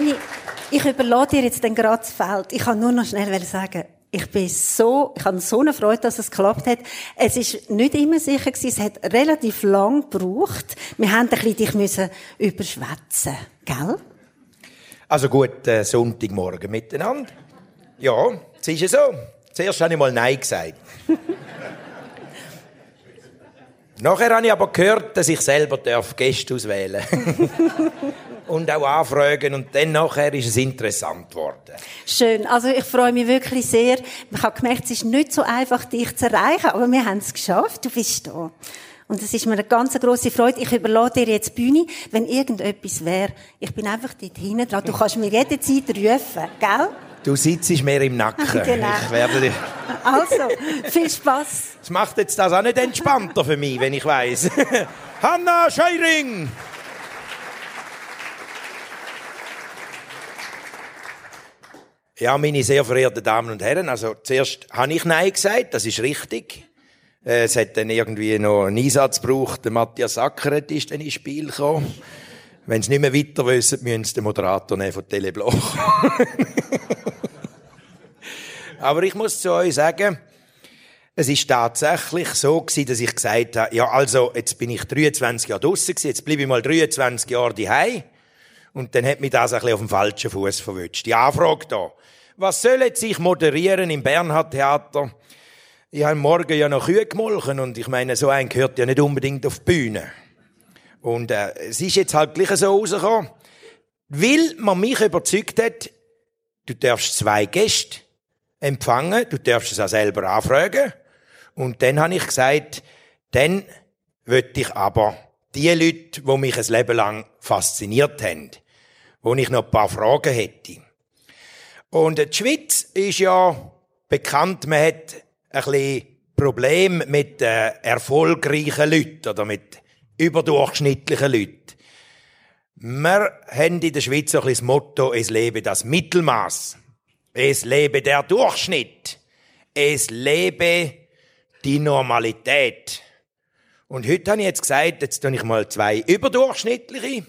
Toni, ich überlasse dir jetzt den gerade das Feld. Ich kann nur noch schnell sagen, ich bin so, ich habe so eine Freude, dass es geklappt hat. Es ist nicht immer sicher gewesen. Es hat relativ lang gebraucht. Wir haben ein bisschen dich müssen überschwätzen, gell? Also gut, äh, Sonntagmorgen miteinander. Ja, es ist ja so. Zuerst habe ich mal Nein gesagt. Nachher habe ich aber gehört, dass ich selber Gäste auswählen darf. und auch anfragen. Und dann nachher ist es interessant geworden. Schön. Also ich freue mich wirklich sehr. Ich habe gemerkt, es ist nicht so einfach, dich zu erreichen, aber wir haben es geschafft. Du bist da. Und es ist mir eine ganz große Freude. Ich überlasse dir jetzt die Bühne. Wenn irgendetwas wäre, ich bin einfach dort hinten dran. Du kannst mir jederzeit rufen, gell? Du sitzt mir im Nacken. Genau. Ich werde dich... Also, viel Spaß. Es macht jetzt das auch nicht entspannter für mich, wenn ich weiß. Hanna Scheiring! Ja, meine sehr verehrten Damen und Herren, also zuerst habe ich Nein gesagt, das ist richtig. Äh, es hat dann irgendwie noch einen Einsatz gebraucht, der Matthias Ackeret ist dann ins Spiel gekommen. Wenn sie nicht mehr weiter wissen, müssen sie den Moderator nehmen von Telebloch. Aber ich muss zu euch sagen, es ist tatsächlich so gewesen, dass ich gesagt habe, ja, also, jetzt bin ich 23 Jahre draussen gewesen, jetzt bleibe ich mal 23 Jahre daheim. Und dann hat mich das ein bisschen auf dem falschen Fuß verwünscht. Die Anfrage da. Was soll jetzt ich moderieren im Bernhard Theater? Ich habe morgen ja noch Kühe gemolken und ich meine, so ein gehört ja nicht unbedingt auf die Bühne. Und äh, es ist jetzt halt gleich so rausgekommen, weil man mich überzeugt hat, du darfst zwei Gäste empfangen, du darfst es auch selber anfragen. Und dann habe ich gesagt, dann möchte ich aber die Leute, die mich ein Leben lang fasziniert haben, wo ich noch ein paar Fragen hätte. Und die Schweiz ist ja bekannt, man hat ein bisschen Problem mit äh, erfolgreichen Leuten oder mit überdurchschnittlichen Leuten. Wir haben in der Schweiz ein das Motto, es lebe das Mittelmaß. Es lebe der Durchschnitt. Es lebe die Normalität. Und heute habe ich jetzt gesagt, jetzt tue ich mal zwei überdurchschnittliche.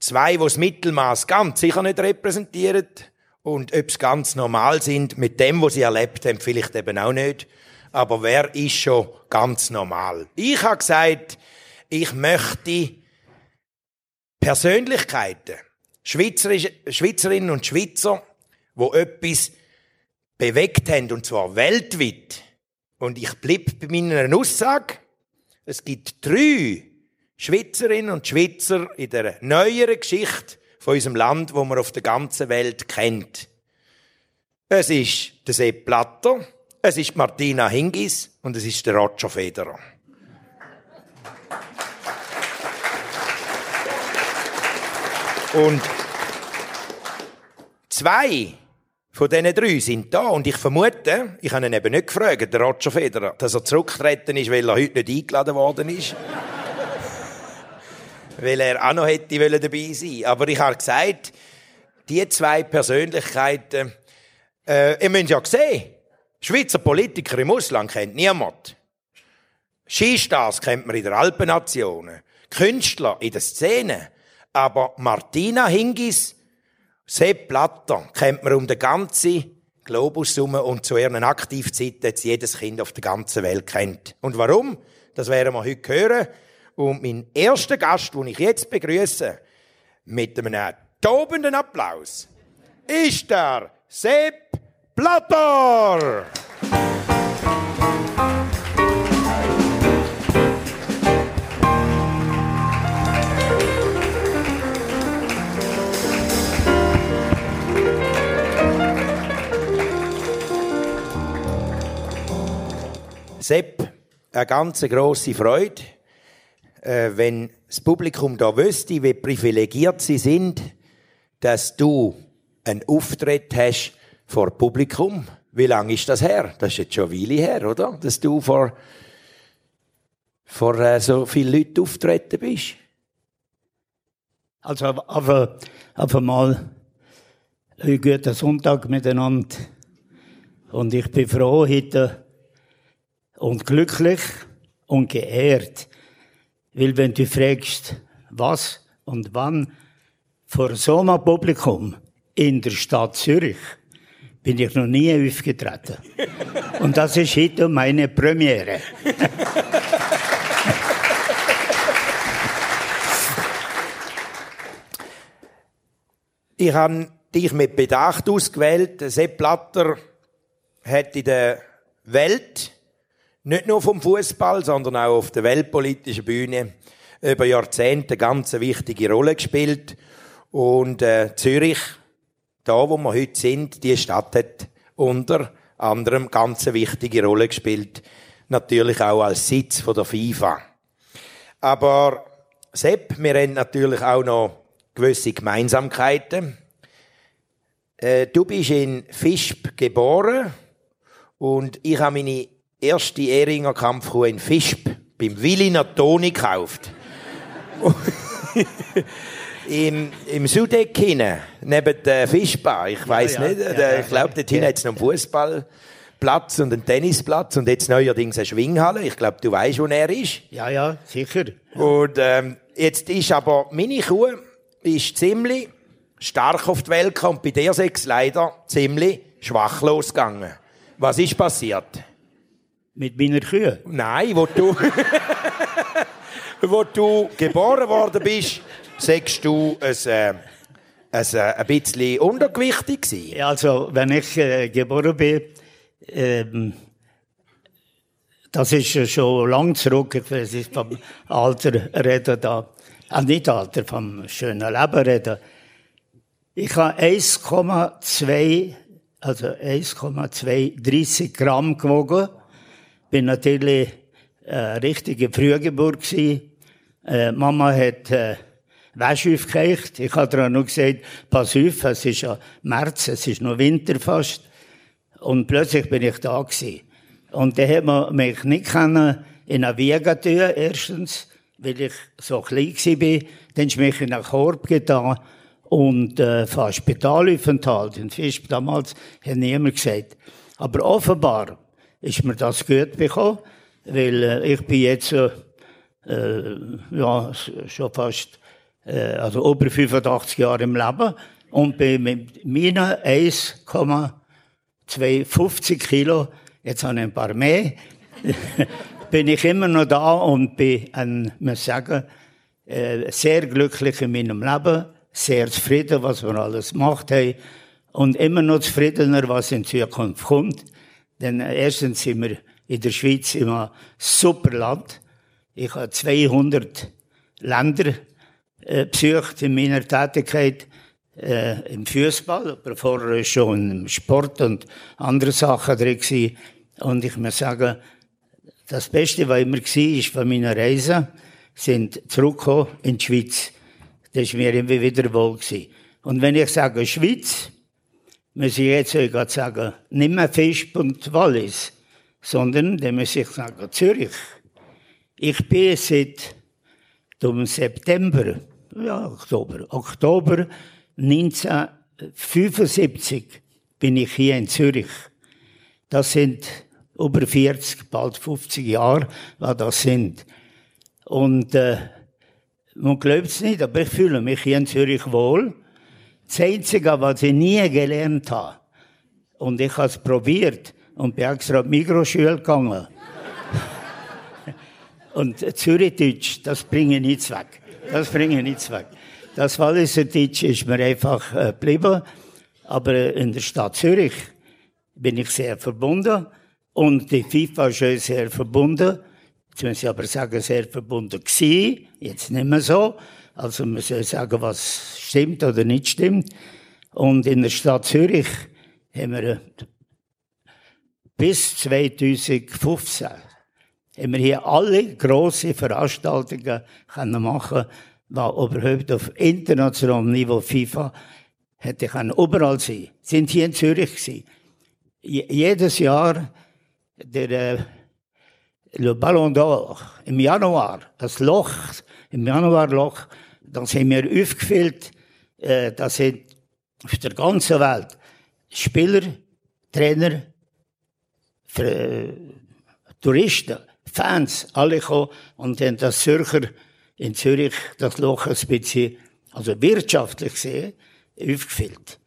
Zwei, die das Mittelmaß ganz sicher nicht repräsentieren. Und ob sie ganz normal sind, mit dem, was sie erlebt haben, vielleicht eben auch nicht. Aber wer ist schon ganz normal? Ich habe gesagt, ich möchte Persönlichkeiten, Schweizerinnen und Schweizer, wo etwas bewegt haben, und zwar weltweit. Und ich blieb bei meiner Aussage, es gibt drei Schweizerinnen und Schweizer in der neueren Geschichte von unserem Land, wo man auf der ganzen Welt kennt. Es ist der Sepp Blatter, es ist Martina Hingis und es ist der Roger Federer. Und zwei von diesen drei sind da. Und ich vermute, ich habe ihn eben nicht gefragt, der Roger Federer, dass er zurückgetreten ist, weil er heute nicht eingeladen worden ist. weil er auch noch hätte dabei sein Aber ich habe gesagt, die zwei Persönlichkeiten, äh, ihr müsst ja sehen, Schweizer Politiker im Ausland kennt niemand. Skistars kennt man in der Alpennationen. Künstler in der Szene. Aber Martina Hingis Sepp Blatter kennt man um den ganzen Globus herum und zu ihren Aktivzeiten jetzt jedes Kind auf der ganzen Welt kennt. Und warum? Das werden wir heute hören. Und mein erster Gast, den ich jetzt begrüße, mit einem tobenden Applaus, ist der Sepp Blatter! Sepp, eine ganz grosse Freude, äh, wenn das Publikum da wüsste, wie privilegiert sie sind, dass du einen Auftritt hast vor Publikum. Wie lange ist das her? Das ist jetzt schon eine Weile her, oder? Dass du vor, vor äh, so vielen Leuten auftreten bist. Also, aber, aber mal einen guten Sonntag miteinander. Und ich bin froh, heute und glücklich und geehrt. Weil wenn du fragst, was und wann, vor so einem Publikum in der Stadt Zürich bin ich noch nie aufgetreten. Und das ist heute meine Premiere. Ich habe dich mit Bedacht ausgewählt. Sepp Blatter hat in der Welt, nicht nur vom Fußball, sondern auch auf der weltpolitischen Bühne, über Jahrzehnte eine ganz wichtige Rolle gespielt. Und äh, Zürich, da wo wir heute sind, die Stadt hat unter anderem ganz wichtige Rolle gespielt. Natürlich auch als Sitz von der FIFA. Aber Sepp, wir haben natürlich auch noch gewisse Gemeinsamkeiten. Äh, du bist in Fischb geboren und ich habe meine erste Ehringer Kampfkuh in Fischb beim Willi Natoni gekauft. Im, im Sudeck hinten, neben der Fischbar, ich weiß ja, ja, nicht, ja, ich glaube, dort hinten hat es noch einen Fußballplatz und einen Tennisplatz und jetzt neuerdings eine Schwinghalle. Ich glaube, du weißt, wo er ist. Ja, ja, sicher. Und ähm, jetzt ist aber meine Kuh ist ziemlich stark auf die Welt gekommen. Bei der sechs leider ziemlich schwach losgegangen. Was ist passiert? Mit meiner Kühe? Nein, wo du, wo du geboren worden bist, sagst du, es, äh, es äh, ein bisschen untergewichtig gewesen. Also, wenn ich äh, geboren bin, ähm, das ist schon lang zurück, ich weiß nicht, vom Alter reden da ah, nicht Alter, vom schönen Leben reden. Ich habe 1,2, also 1,230 Gramm gewogen. Bin natürlich eine richtige Frühgeburt gewesen. Äh, Mama hat äh, Wäsche aufgeheicht. Ich habe ihr noch gesagt, pass auf, es ist ja März, es ist noch Winter fast. Und plötzlich bin ich da gewesen. Und dann hat man mich nicht können in eine Wiege tun, erstens weil ich so klein war, dann ist mich in einen Korb getan und äh, fast Spitalaufenthalt. In Fisch damals hat niemand gesagt. Aber offenbar ist mir das gut bekommen, weil äh, ich bin jetzt äh, äh, ja, schon fast äh, also über 85 Jahre im Leben und bin mit meinen 1,250 Kilo, jetzt habe ich ein paar mehr, bin ich immer noch da und bin, ein, muss sagen, äh, sehr glücklich in meinem Leben, sehr zufrieden, was wir alles gemacht haben und immer noch zufriedener, was in Zukunft kommt. Denn erstens sind wir in der Schweiz immer super Land. Ich habe 200 Länder äh, besucht in meiner Tätigkeit äh, im Fußball, aber vorher schon im Sport und andere Sachen drin gewesen. Und ich muss sagen, das Beste, was immer war, ist von meiner Reise, sind zurückgekommen in die Schweiz. Das war mir immer wieder wohl. Gewesen. Und wenn ich sage Schweiz, muss ich jetzt euch sagen, nicht mehr Fisch und Wallis, sondern dann muss ich sagen Zürich. Ich bin seit dem September, ja, Oktober, Oktober 1975 bin ich hier in Zürich. Das sind über 40, bald 50 Jahre, was das sind. Und äh, man glaubt es nicht, aber ich fühle mich hier in Zürich wohl. Das Einzige, was ich nie gelernt habe, und ich habe es probiert und bin extra in die gegangen. und Zürichdeutsch, das bringe ich nichts weg. Das bringe ich nichts weg. Das Walliserdeutsch ist mir einfach äh, geblieben. Aber in der Stadt Zürich bin ich sehr verbunden. Und die FIFA ist schon sehr verbunden. Jetzt muss ich aber sagen, sehr verbunden gewesen. Jetzt nicht mehr so. Also man soll sagen, was stimmt oder nicht stimmt. Und in der Stadt Zürich haben wir bis 2015 haben wir hier alle grosse Veranstaltungen können machen, die überhaupt auf internationalem Niveau FIFA hätte können überall sein. Sind hier in Zürich gewesen. Jedes Jahr der äh, Le Ballon d'Or im Januar, das Loch, im Januarloch, das haben wir aufgefüllt, äh, das sind auf der ganzen Welt Spieler, Trainer, Touristen, Fans, alle kommen und haben das Zürcher in Zürich das Loch ein bisschen also wirtschaftlich gesehen, aufgefüllt.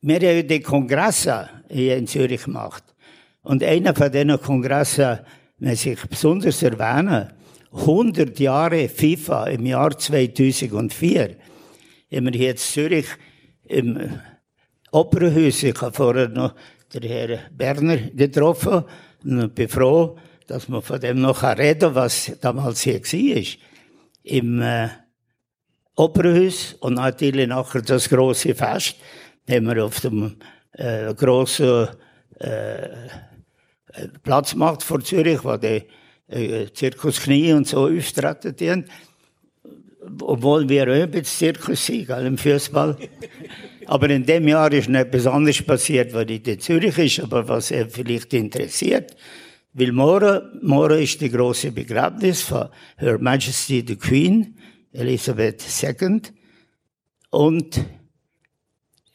Wir haben die Kongresse hier in Zürich gemacht. Und einer von diesen Kongressen, wenn sich besonders erwähnen, 100 Jahre FIFA im Jahr 2004, haben wir in Zürich im Opernhaus, ich habe vorher noch den Herrn Berner getroffen und bin froh, dass man von dem noch reden kann, was damals hier war. Im äh, Opernhaus und natürlich nachher das große Fest haben wir auf dem äh, grossen äh, Platz gemacht vor Zürich, wo die äh, Zirkus Knie und so auftreten obwohl wir bisschen Zirkus sind, im Fußball. aber in dem Jahr ist noch etwas anderes passiert, was nicht in Zürich ist, aber was er vielleicht interessiert. Weil morgen, morgen ist die große Begräbnis von Her Majesty the Queen, Elisabeth II. Und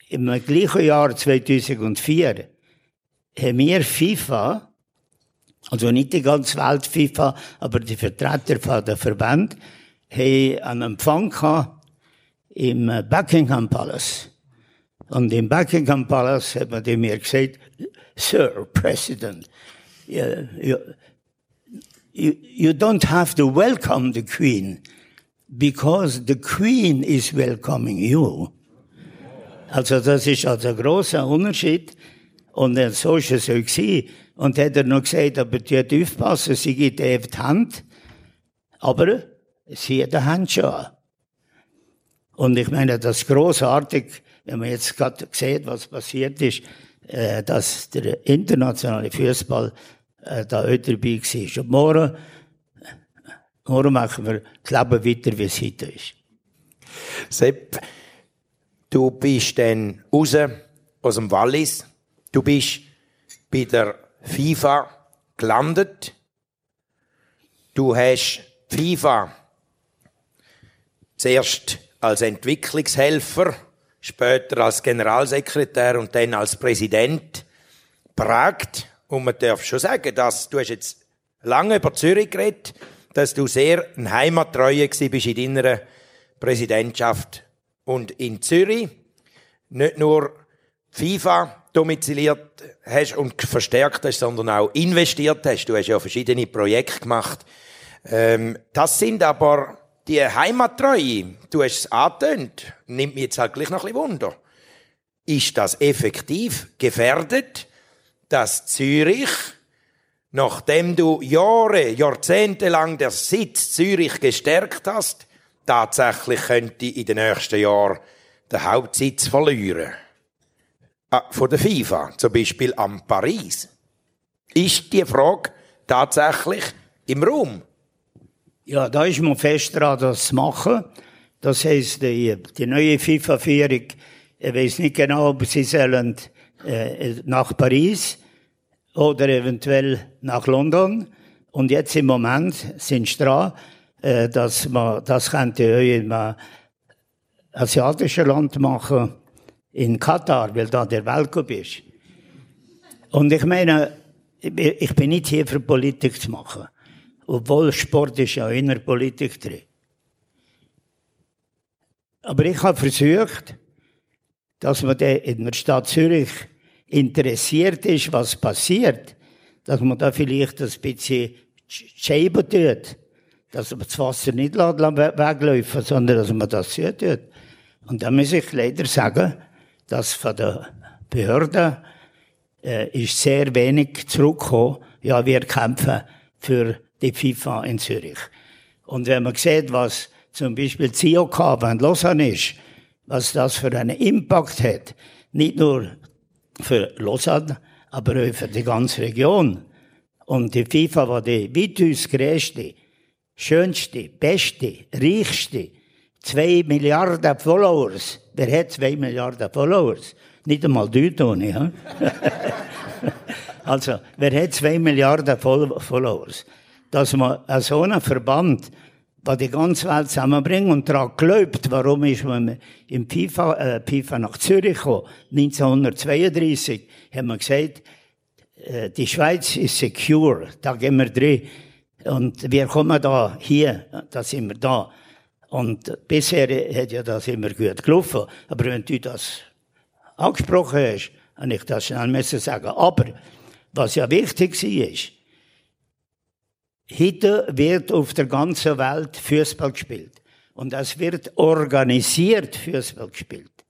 im gleichen Jahr 2004 haben wir FIFA, also nicht die ganze Welt FIFA, aber die Vertreter von der Verband, haben einen Empfang gehabt im Buckingham Palace. Und im Buckingham Palace hat man dem mir gesagt, Sir President, you, you, you don't have to welcome the Queen because the Queen is welcoming you. Also das ist also ein großer Unterschied. Und so ist es auch gewesen. Und hat er noch gesagt, aber die hat aufpassen, sie gibt ihm die Hand. Aber sie hat eine Handschuhe. Und ich meine, das ist großartig, wenn man jetzt gerade sieht, was passiert ist, äh, dass der internationale Fußball äh, da auch dabei war. Und morgen, morgen machen wir das Leben weiter, wie es heute ist. Sepp, du bist dann raus aus dem Wallis, du bist bei der FIFA gelandet, du hast FIFA zuerst als Entwicklungshelfer, später als Generalsekretär und dann als Präsident prägt. Und man darf schon sagen, dass du hast jetzt lange über Zürich geredet, dass du sehr ein Heimattreue bist in deiner Präsidentschaft. Und in Zürich nicht nur FIFA domiziliert hast und verstärkt hast, sondern auch investiert hast. Du hast ja verschiedene Projekte gemacht. Ähm, das sind aber die Heimattreue, du hast es angetönt, nimmt mich jetzt halt gleich noch ein bisschen Wunder. Ist das effektiv gefährdet, dass Zürich, nachdem du Jahre, Jahrzehnte lang der Sitz Zürich gestärkt hast, tatsächlich könnte in den nächsten Jahren den Hauptsitz verlieren? Ah, von der FIFA, zum Beispiel am Paris. Ist die Frage tatsächlich im Raum? Ja, da ist man fest dran, das zu machen. Das heisst, die, die neue FIFA-Führung, ich weiß nicht genau, ob sie sollen, äh, nach Paris oder eventuell nach London. Und jetzt im Moment sind sie dran, äh, dass man, das könnte in einem asiatischen Land machen, in Katar, weil da der Weltcup ist. Und ich meine, ich bin nicht hier für Politik zu machen. Obwohl Sport ist ja in der Politik drin. Aber ich habe versucht, dass man in der Stadt Zürich interessiert ist, was passiert, dass man da vielleicht ein bisschen Scheiben tut, dass man das Wasser nicht wegläuft, sondern dass man das tut. Und da muss ich leider sagen, dass von der Behörde äh, ist sehr wenig zurückgekommen. Ja, wir kämpfen für die FIFA in Zürich. Und wenn man sieht, was zum Beispiel CIOK in Lausanne ist, was das für einen Impact hat, nicht nur für Lausanne, aber auch für die ganze Region. Und die FIFA war die weitaus größte, schönste, beste, reichste, zwei Milliarden Followers. Wer hat zwei Milliarden Followers? Nicht einmal du, Toni. Ja? also, wer hat zwei Milliarden Followers? dass man so einen Verband, der die ganze Welt zusammenbringt und daran glaubt, warum ist man im FIFA, äh, FIFA nach Zürich gekommen, 1932, haben wir gesagt, äh, die Schweiz ist secure, da gehen wir drin. Und wir kommen da, hier, da sind wir da. Und bisher hat ja das immer gut gelaufen. Aber wenn du das angesprochen hast, habe ich das schnell müssen sagen. Aber, was ja wichtig war, heute wird auf der ganzen Welt Fußball gespielt. Und es wird organisiert Fußball gespielt.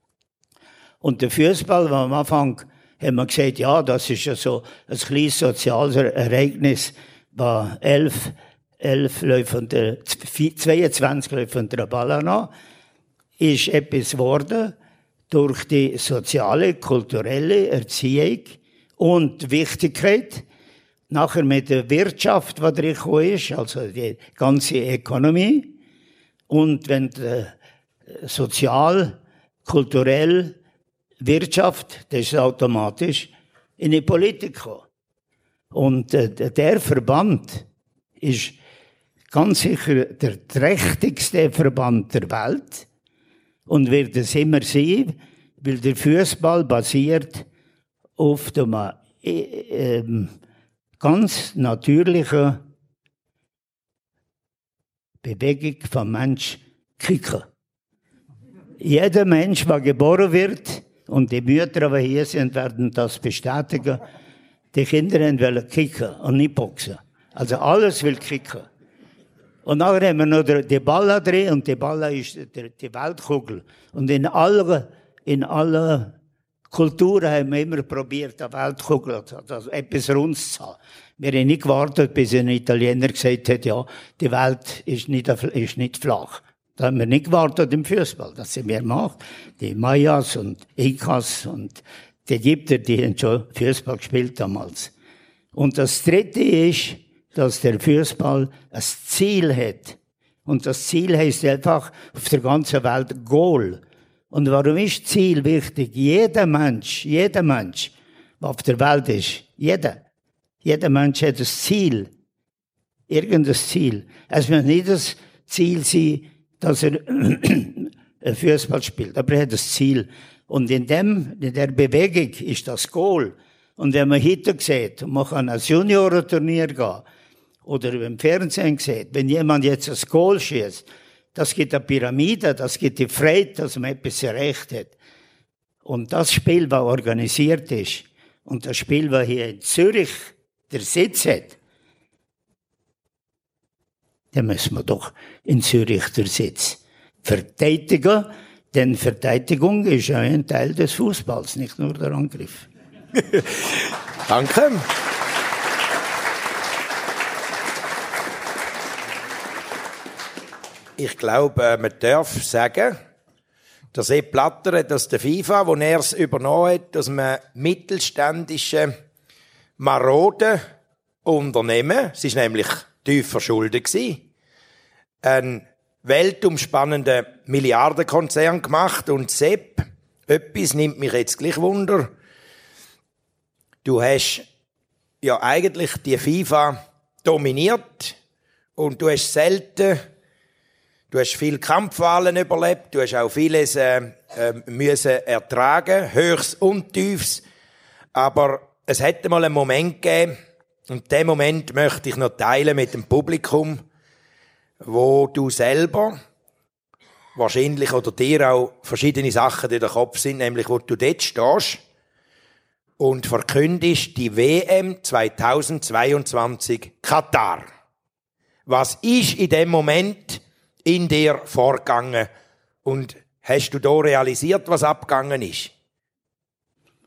Und der Fußball, am Anfang haben wir gesagt, ja, das ist ja so ein kleines soziales Ereignis, war elf, elf Läufe 22 Läufe unter der Ball an, ist etwas geworden durch die soziale, kulturelle Erziehung und Wichtigkeit, nachher mit der Wirtschaft, die drin ist, also die ganze Ökonomie, und wenn äh, sozial, kulturell, Wirtschaft, das ist automatisch in die Politik gekommen. Und äh, der Verband ist ganz sicher der trächtigste Verband der Welt und wird es immer sein, weil der Fußball basiert auf dem äh, äh, ganz natürlichen Bewegung vom Mensch kicken. Jeder Mensch, der geboren wird, und die Mütter, die hier sind, werden das bestätigen, die Kinder wollen kicken und nicht boxen. Also alles will kicken. Und nachher haben wir noch die Balla drin, und die Balla ist die Weltkugel. Und in allen, in allen Kulturen haben wir immer probiert, die Weltkugel, also etwas Rundes zu haben. Wir haben nicht gewartet, bis ein Italiener gesagt hat, ja, die Welt ist nicht, ist nicht flach. Da haben wir nicht gewartet im Fußball. Das sind wir gemacht. Die Mayas und Inkas und die Ägypter, die haben schon Fußball gespielt damals. Und das dritte ist, dass der Fußball ein Ziel hat. Und das Ziel heißt einfach auf der ganzen Welt Goal. Und warum ist Ziel wichtig? Jeder Mensch, jeder Mensch, der auf der Welt ist, jeder, jeder Mensch hat ein Ziel. Irgendein Ziel. Es muss nicht das Ziel sein, dass er Fußball spielt. Aber er hat das Ziel. Und in dem, in der Bewegung ist das Goal. Und wenn man heute sieht, man kann als Juniorenturnier gehen, oder im Fernsehen sieht, wenn jemand jetzt ein Goal schießt, das gibt eine Pyramide, das gibt die Freude, dass man etwas erreicht hat. Und das Spiel, was organisiert ist, und das Spiel, was hier in Zürich der Sitz hat, dann müssen wir doch in Zürich der Sitz verteidigen, denn Verteidigung ist ja ein Teil des Fußballs, nicht nur der Angriff. Danke. Ich glaube, man darf sagen, der Sepp Blatter hat das der FIFA, wo er es übernommen hat, dass man mittelständische marode Unternehmen, es ist nämlich tief verschuldet einen weltumspannenden Milliardenkonzern gemacht und Sepp, etwas nimmt mich jetzt gleich Wunder. Du hast ja eigentlich die FIFA dominiert und du hast selten, du hast viel Kampfwahlen überlebt, du hast auch vieles äh, äh, müssen ertragen, Höchst und Tiefs, aber es hätte mal einen Moment gegeben, und den Moment möchte ich noch teilen mit dem Publikum, wo du selber wahrscheinlich oder dir auch verschiedene Sachen in den Kopf sind, nämlich wo du dort stehst und verkündest die WM 2022 Katar. Was ist in dem Moment in dir vorgegangen und hast du da realisiert, was abgegangen ist?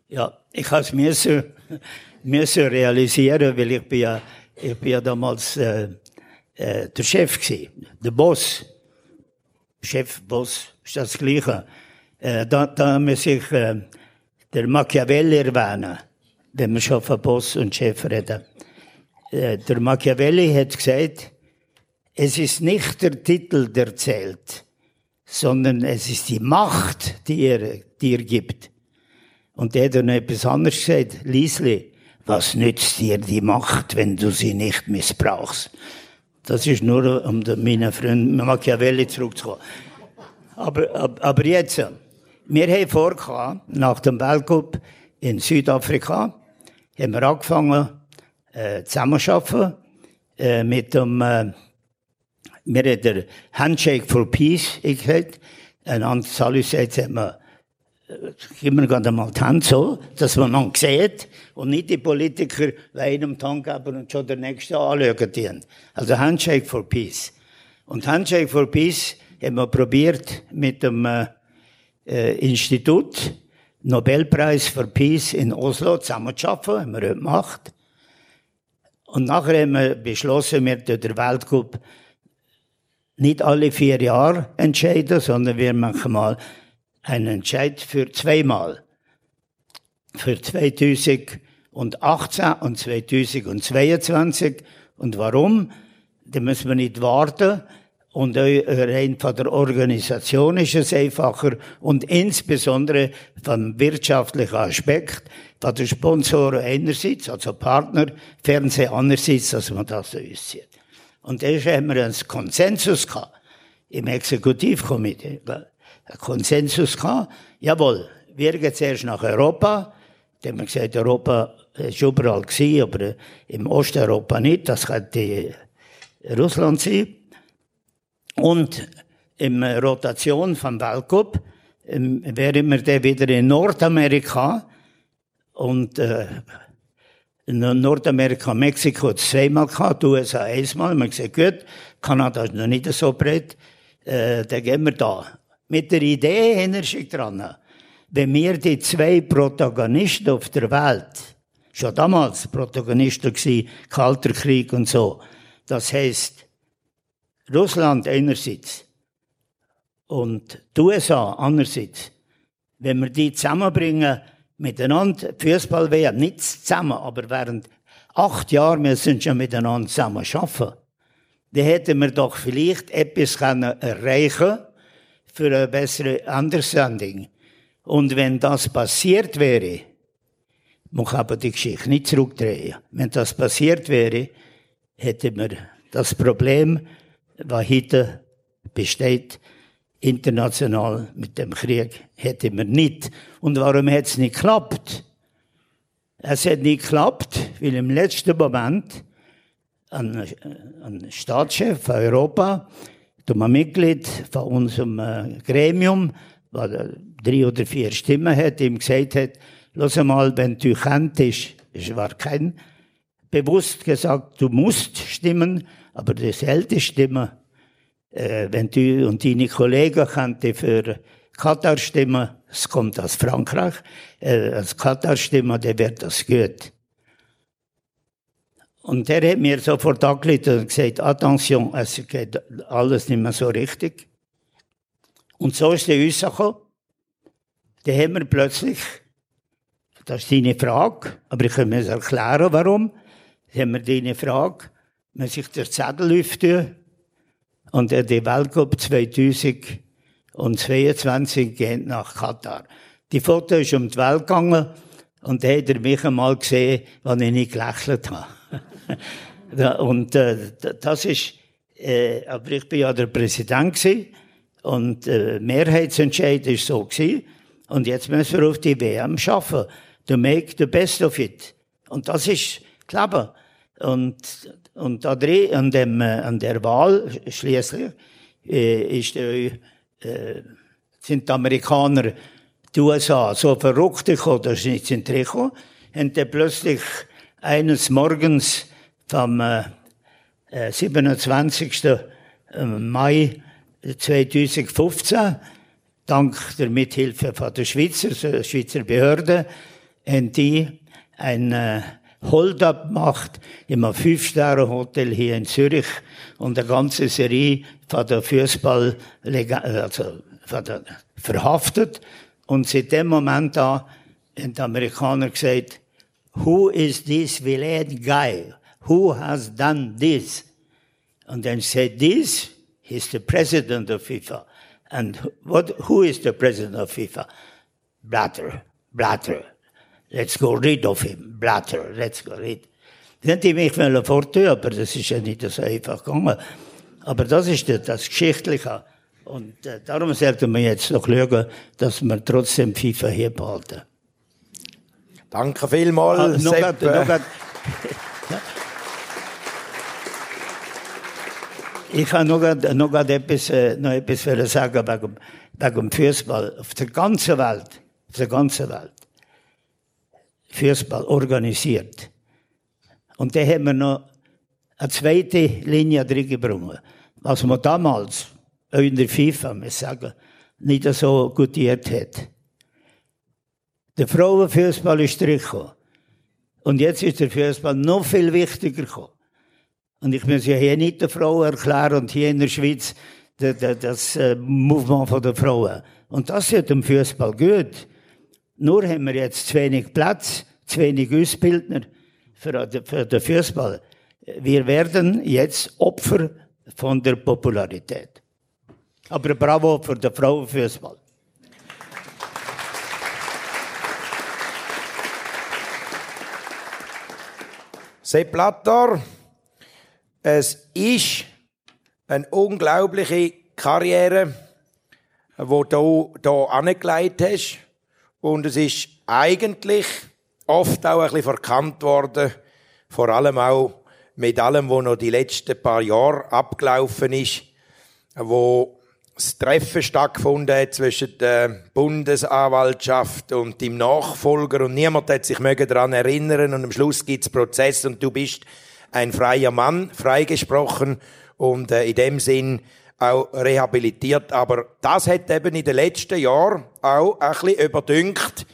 Ja, ich habe es müssen, müssen realisieren, weil ich bin ja, ich bin ja damals äh, äh, der Chef gewesen, der Boss. Chef, Boss, ist das Gleiche. Äh, da, da muss ich äh, der Machiavelli erwähnen, wenn wir schon von Boss und Chef reden. Äh, der Machiavelli hat gesagt, es ist nicht der Titel, der zählt, sondern es ist die Macht, die er dir gibt. Und der hat dann etwas anderes gesagt. Liesli, was nützt dir die Macht, wenn du sie nicht missbrauchst? Das ist nur, um meinen Freund Machiavelli zurückzukommen. Aber, aber, aber jetzt, wir haben vor, nach dem Weltcup in Südafrika, haben wir angefangen, äh, zusammenzuarbeiten, äh, mit dem, äh, wir haben der Handshake for Peace gesagt. Ein anderer Salus hat man, gib mir gerade mal die Hand so, dass man dann sieht und nicht die Politiker die einem Hand geben und schon der Nächste anschauen. Also Handshake for Peace. Und Handshake for Peace haben wir probiert mit dem äh, Institut Nobelpreis für Peace in Oslo zusammenzuschaffen, haben wir heute gemacht. Und nachher haben wir beschlossen, wir der Weltcup nicht alle vier Jahre entscheiden, sondern wir machen mal einen Entscheid für zweimal. Für 2018 und 2022. Und warum? Da müssen wir nicht warten. Und rein von der Organisation ist es einfacher und insbesondere vom wirtschaftlichen Aspekt, von den Sponsoren einerseits, also Partner, Fernsehen andererseits, dass man das so aussieht. Und da haben wir einen Konsensus gehabt, im Exekutivkomitee. Ein Konsensus gehabt, jawohl, wir gehen zuerst nach Europa. Da haben wir gesagt, Europa ist überall gewesen, aber im Osteuropa nicht. Das könnte Russland sein. Und in Rotation vom Weltcup ähm, wären wir dann wieder in Nordamerika. Und äh, Nordamerika, Mexiko zweimal gehabt, USA einmal. Man gesagt, gut, Kanada ist noch nicht so breit, äh, dann gehen wir da. Mit der Idee hinterher dran, wenn wir die zwei Protagonisten auf der Welt, schon damals Protagonisten gewesen, Kalter Krieg und so, das heißt Russland einerseits und die USA andererseits, wenn wir die zusammenbringen, miteinander Fußball-WM, nicht zusammen, aber während acht Jahren müssen schon miteinander zusammen arbeiten. Dann hätten wir doch vielleicht etwas erreichen für eine bessere Understanding. Und wenn das passiert wäre, man kann aber die Geschichte nicht zurückdrehen. Wenn das passiert wäre, hätten wir das Problem, was heute besteht, international mit dem Krieg hätte man nicht. Und warum hat es nicht geklappt? Es hat nicht geklappt, weil im letzten Moment ein, ein Staatschef von Europa, ein Mitglied von unserem äh, Gremium, der drei oder vier Stimmen hat, ihm gesagt hat, lass mal, wenn du könntest, es war kein bewusst gesagt, du musst stimmen, aber du solltest stimmen äh, wenn du und deine Kollegen könnten für Katar stimmen, es kommt aus Frankreich, äh, als Katar stimmen, dann wird das gut. Und der hat mir sofort angerufen und gesagt, Attention, es geht alles nicht mehr so richtig. Und so ist der rausgekommen. Dann haben wir plötzlich, das ist deine Frage, aber ich kann mir erklären, warum. Dann haben wir deine Frage, man sich der Zettel öffnen, und der die Weltcup 2022 geht nach Katar. Die Foto ist um die Welt gegangen und da hat er mich einmal gesehen, wenn ich nicht gelächelt habe. und äh, das ist, äh, aber ich bin ja der Präsident gewesen, und äh, Mehrheitsentscheid ist so gewesen. Und jetzt müssen wir auf die WM schaffen. To make the best of it. Und das ist, glaube Und und da drin, an, dem, äh, an der Wahl schließlich äh, ist, äh, äh, sind die Amerikaner, die USA, so verrückt gekommen, dass sie nicht sind gekommen, haben dann plötzlich eines Morgens vom äh, 27. Äh, Mai 2015, dank der Mithilfe von der Schweizer, der Schweizer Behörde, haben die ein äh, Hold-up macht, im Fünf-Sterne-Hotel hier in Zürich und eine ganze Serie von der Fußball, also von der, verhaftet. Und seit dem Moment an haben die Amerikaner gesagt, who is this villain guy? Who has done this? And then said this, he's the president of FIFA. And what, who is the president of FIFA? Blatter, Blatter. Let's go rid of him. Blatter, let's go rid. Die haben mich forttun, aber das ist ja nicht so einfach gegangen. Aber das ist das Geschichtliche. Und äh, darum sollten wir jetzt noch schauen, dass wir trotzdem FIFA hier behalten. Danke vielmals, ah, noch Sepp. Noch Ich habe noch, grad, noch etwas, äh, noch etwas sagen wegen, wegen dem Fußball. Auf der ganzen Welt, auf der ganzen Welt, Fußball organisiert. Und da haben wir noch eine zweite Linie drin gebracht. Was man damals, auch in der FIFA, muss sagen, nicht so gutiert hat. Der Frauenfußball ist zurückgekommen. Und jetzt ist der Fußball noch viel wichtiger gekommen. Und ich muss ja hier nicht der Frau erklären und hier in der Schweiz das, äh, Movement der Frauen. Und das ist dem Fußball gut. Nur haben wir jetzt zu wenig Platz, zu wenig Ausbildner für, für den Fußball. Wir werden jetzt Opfer von der Popularität. Aber bravo für den Frauenfußball. Sepp Blatter, es ist eine unglaubliche Karriere, die du hier angelegt hast. Und es ist eigentlich oft auch ein bisschen verkannt worden, vor allem auch mit allem, was noch die letzten paar Jahre abgelaufen ist, wo das Treffen stattgefunden hat zwischen der Bundesanwaltschaft und dem Nachfolger. Und niemand hat sich daran erinnern. Und am Schluss gibt's Prozess und du bist ein freier Mann, freigesprochen und äh, in dem Sinn auch rehabilitiert. Aber das hat eben in den letzten Jahren auch ein bisschen überdünkt,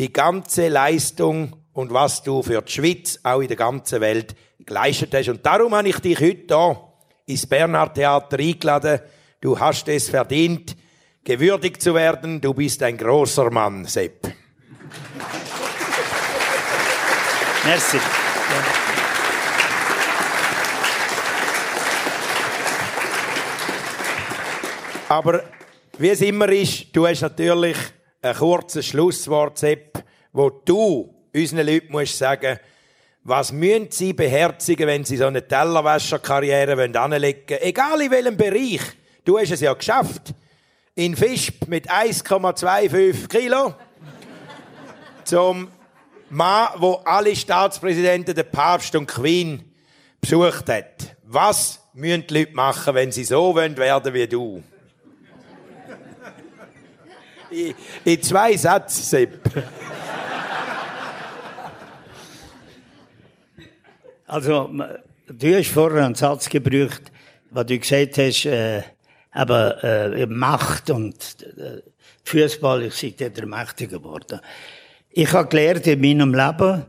die ganze Leistung und was du für die Schweiz auch in der ganzen Welt geleistet hast. Und darum habe ich dich heute hier ins Bernhard Theater eingeladen, Du hast es verdient, gewürdigt zu werden. Du bist ein großer Mann, Sepp. Merci. Aber wie es immer ist, du hast natürlich ein kurzes Schlusswort, Sepp, wo du unseren Leuten musst sagen, was müssen sie beherzigen, wenn sie so eine Tellerwäscherkarriere anlegen wollen, egal in welchem Bereich. Du hast es ja geschafft. In Fischb mit 1,25 Kilo. Zum Mann, wo alle Staatspräsidenten, der Papst und Queen besucht hat. Was müssen die Leute machen, wenn sie so werden wollen wie du? In, in zwei Sätzen, Sepp. Also, du hast vorher einen Satz gebraucht, was du gesagt hast, äh, aber äh, Macht und äh, Fußball, ich sei der Mächtige geworden. Ich habe gelernt in meinem Leben,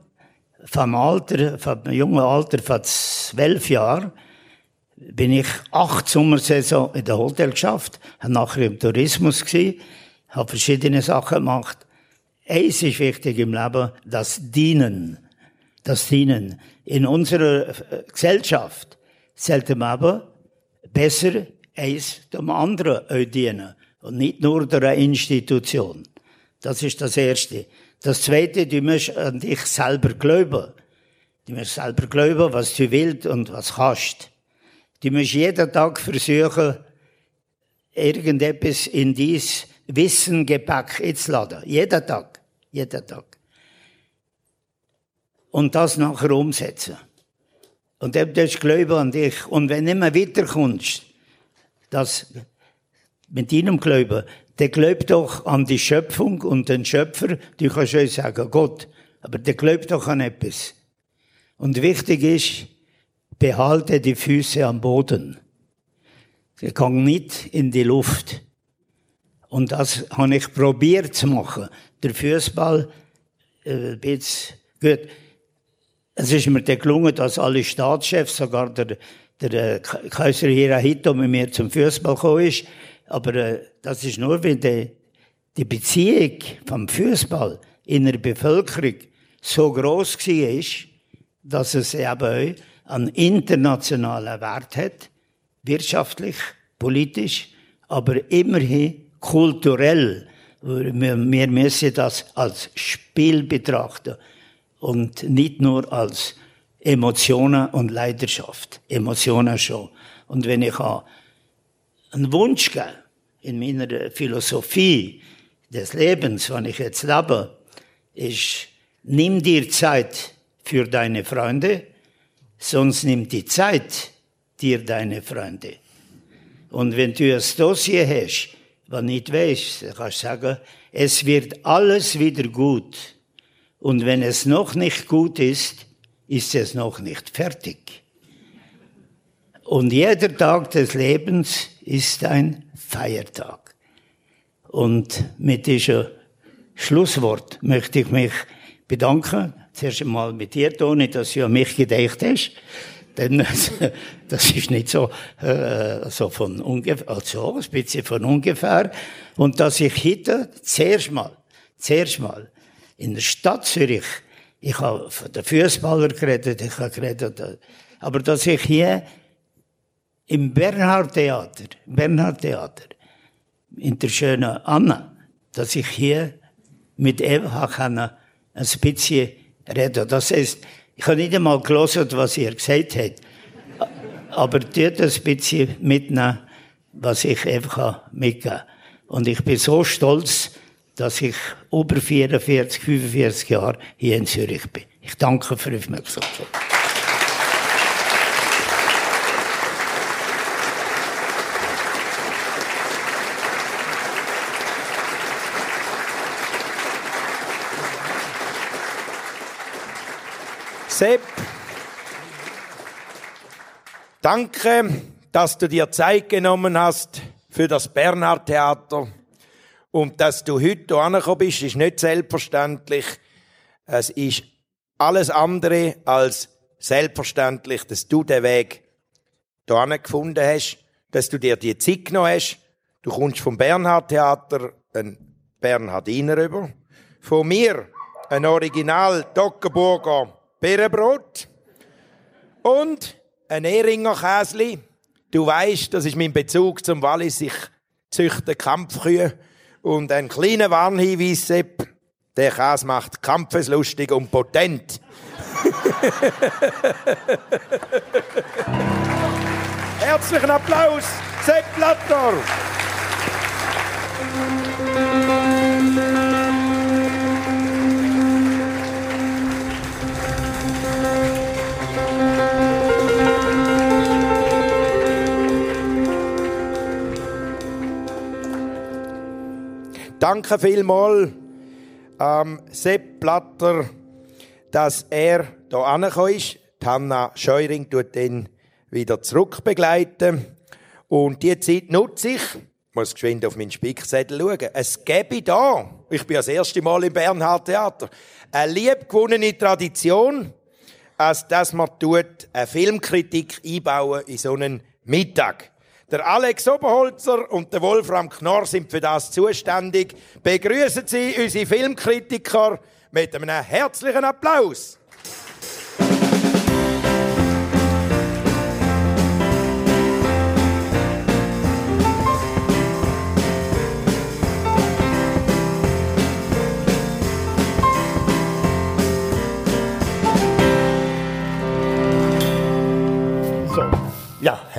vom Alter, vom jungen Alter von zwölf Jahren, bin ich acht Sommersaison in der Hotel geschafft, nachher im Tourismus gewesen, habe verschiedene Sachen gemacht. Eins ist wichtig im Leben, das Dienen. Das Dienen. In unserer äh, Gesellschaft sollte man aber besser eins dem anderen auch dienen. Und nicht nur der Institution. Das ist das Erste. Das Zweite, du musst an dich selber glauben. Du musst selber glauben, was du willst und was kannst. Du musst jeden Tag versuchen, irgendetwas in dies Wissen Gepäck zu laden. Jeden Tag. Jeden Tag. Und das nachher umsetzen. Und dann das Glauben an dich. Und wenn du mehr weiterkommst, dass mit deinem Glauben, der glaubt doch an die Schöpfung und den Schöpfer, du kannst schon sagen, Gott, aber der glaubt doch an etwas. Und wichtig ist, behalte die Füße am Boden. Sie kommen nicht in die Luft. Und das habe ich probiert zu machen. Der Fußball, äh, jetzt, gut. Es ist mir dann gelungen, dass alle Staatschefs, sogar der der äh, Kaiser Hirohito mit mir zum Fußball gekommen ist. Aber äh, das ist nur, wenn die, die Beziehung vom Fußball in der Bevölkerung so groß war, dass es eben einen internationalen Wert hat, wirtschaftlich, politisch, aber immerhin kulturell. Wir, wir müssen das als Spiel betrachten und nicht nur als Emotionen und Leidenschaft. Emotionen schon. Und wenn ich einen Wunsch gebe, in meiner Philosophie des Lebens, wenn ich jetzt lebe, ist, nimm dir Zeit für deine Freunde, sonst nimm die Zeit dir deine Freunde. Und wenn du ein Dossier hast, was nicht weißt, kannst du sagen, es wird alles wieder gut. Und wenn es noch nicht gut ist, ist es noch nicht fertig. Und jeder Tag des Lebens ist ein Feiertag. Und mit diesem Schlusswort möchte ich mich bedanken. Zuerst einmal mit dir, Toni, dass du an mich gedacht hast. Denn das ist nicht so, äh, so von ungefähr, also ein bisschen von ungefähr. Und dass ich heute zuerst mal, zuerst mal in der Stadt Zürich, ich habe von den Fußballer geredet, ich habe geredet, aber dass ich hier im Bernhard Theater, Bernhard Theater, in der schönen Anna, dass ich hier mit Eva kann ein bisschen reden. Das heißt, ich habe nicht einmal gelesen, was ihr gesagt habt. Aber tut ein bisschen mitnehmen, was ich einfach mitgeben kann. Und ich bin so stolz, dass ich über 44, 45 Jahre hier in Zürich bin. Ich danke für die Aufmerksamkeit. Sepp, danke, dass du dir Zeit genommen hast für das Bernhard Theater und dass du heute hier angekommen bist, ist nicht selbstverständlich. Es ist alles andere als selbstverständlich, dass du den Weg hier gefunden hast, dass du dir die Zeit genommen hast. Du kommst vom Bernhard Theater ein Bernhardiner rüber. Von mir ein Original Dockenburger Beerenbrot und ein Ehringer Käsli. Du weißt, das ist mein Bezug zum Wallis. Ich züchte Kampfkühe und ein kleiner Warnhinweis, Sepp. Der Käse macht kampfeslustig und potent. Herzlichen Applaus, Sepp Blatter. Danke vielmals, ähm, Sepp Blatter, dass er hier angekommen ist. Die Scheuring tut ihn wieder zurückbegleiten. Und die Zeit nutze ich, ich muss geschwind auf meinen Spickzettel schauen. Es gäbe da, ich bin das erste Mal im Bernhard Theater, eine liebgewonnene Tradition, als dass man tut, eine Filmkritik einbauen in so einen Mittag. Der Alex Oberholzer und der Wolfram Knorr sind für das zuständig. Begrüßen Sie unsere Filmkritiker mit einem herzlichen Applaus.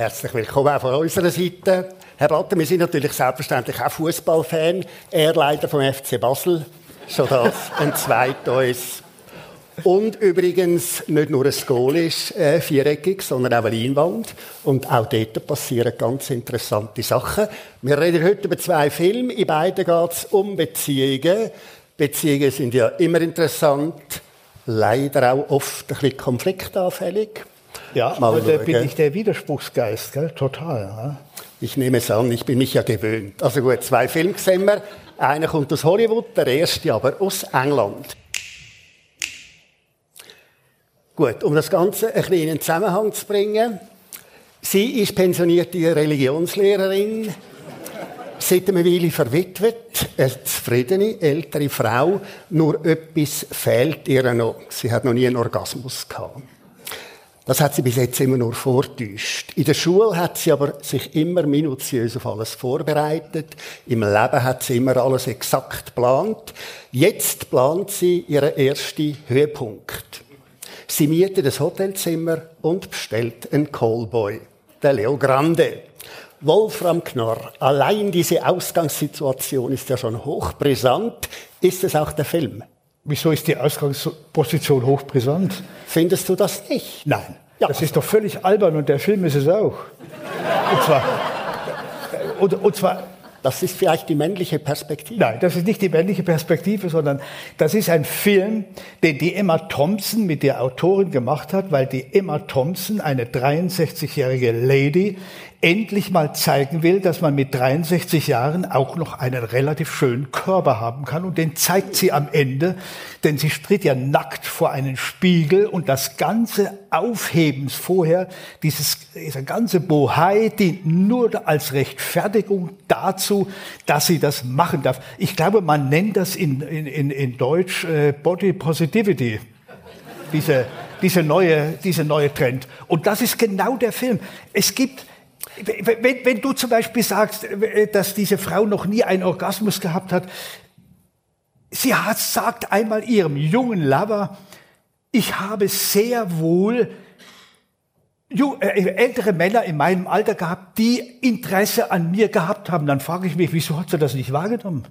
Herzlich willkommen auch von unserer Seite. Herr Blatter, wir sind natürlich selbstverständlich auch Fußballfan. Er leider vom FC Basel. Schon das, ein zweiter uns. Und übrigens nicht nur ein Goal ist äh, viereckig, sondern auch eine Leinwand. Und auch dort passieren ganz interessante Sachen. Wir reden heute über zwei Filme. In beiden geht es um Beziehungen. Beziehungen sind ja immer interessant, leider auch oft ein bisschen konfliktanfällig. Ja, aber da bin ich der Widerspruchsgeist, gell? total. Ja? Ich nehme es an, ich bin mich ja gewöhnt. Also gut, zwei Filme sehen wir. Einer kommt aus Hollywood, der erste aber aus England. Gut, um das Ganze ein bisschen in den Zusammenhang zu bringen. Sie ist pensionierte Religionslehrerin, seit einer Weile verwitwet, eine zufriedene, ältere Frau, nur etwas fehlt ihr noch. Sie hat noch nie einen Orgasmus gehabt. Das hat sie bis jetzt immer nur vortäuscht. In der Schule hat sie aber sich immer minutiös auf alles vorbereitet. Im Leben hat sie immer alles exakt geplant. Jetzt plant sie ihren ersten Höhepunkt. Sie mietet das Hotelzimmer und bestellt einen Callboy, der Leo Grande. Wolfram Knorr, allein diese Ausgangssituation ist ja schon hochbrisant. Ist es auch der Film? Wieso ist die Ausgangsposition hochbrisant? Findest du das nicht? Nein. Ja. Das ist doch völlig albern und der Film ist es auch. Und zwar, und, und zwar das ist vielleicht die männliche Perspektive. Nein, das ist nicht die männliche Perspektive, sondern das ist ein Film, den die Emma Thompson mit der Autorin gemacht hat, weil die Emma Thompson, eine 63-jährige Lady, endlich mal zeigen will, dass man mit 63 Jahren auch noch einen relativ schönen Körper haben kann. Und den zeigt sie am Ende, denn sie tritt ja nackt vor einen Spiegel und das ganze Aufhebens vorher, dieses, dieser ganze Bohai dient nur als Rechtfertigung dazu, dass sie das machen darf. Ich glaube, man nennt das in, in, in Deutsch äh, Body Positivity. Diese, diese neue, diese neue Trend. Und das ist genau der Film. Es gibt, wenn, wenn du zum Beispiel sagst, äh, dass diese Frau noch nie einen Orgasmus gehabt hat, sie hat, sagt einmal ihrem jungen Lover, ich habe sehr wohl äh, ältere Männer in meinem Alter gehabt, die Interesse an mir gehabt haben. Dann frage ich mich, wieso hat sie das nicht wahrgenommen?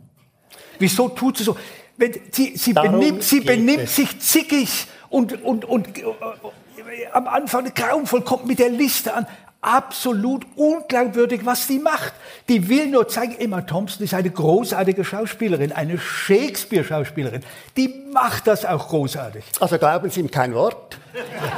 Wieso tut sie so? Wenn sie, sie benimmt, sie benimmt sich zickig und, und, und äh, am Anfang grauenvoll, kommt mit der Liste an absolut unglaubwürdig, was sie macht. Die will nur zeigen, Emma Thompson ist eine großartige Schauspielerin, eine Shakespeare-Schauspielerin. Die macht das auch großartig. Also glauben Sie ihm kein Wort.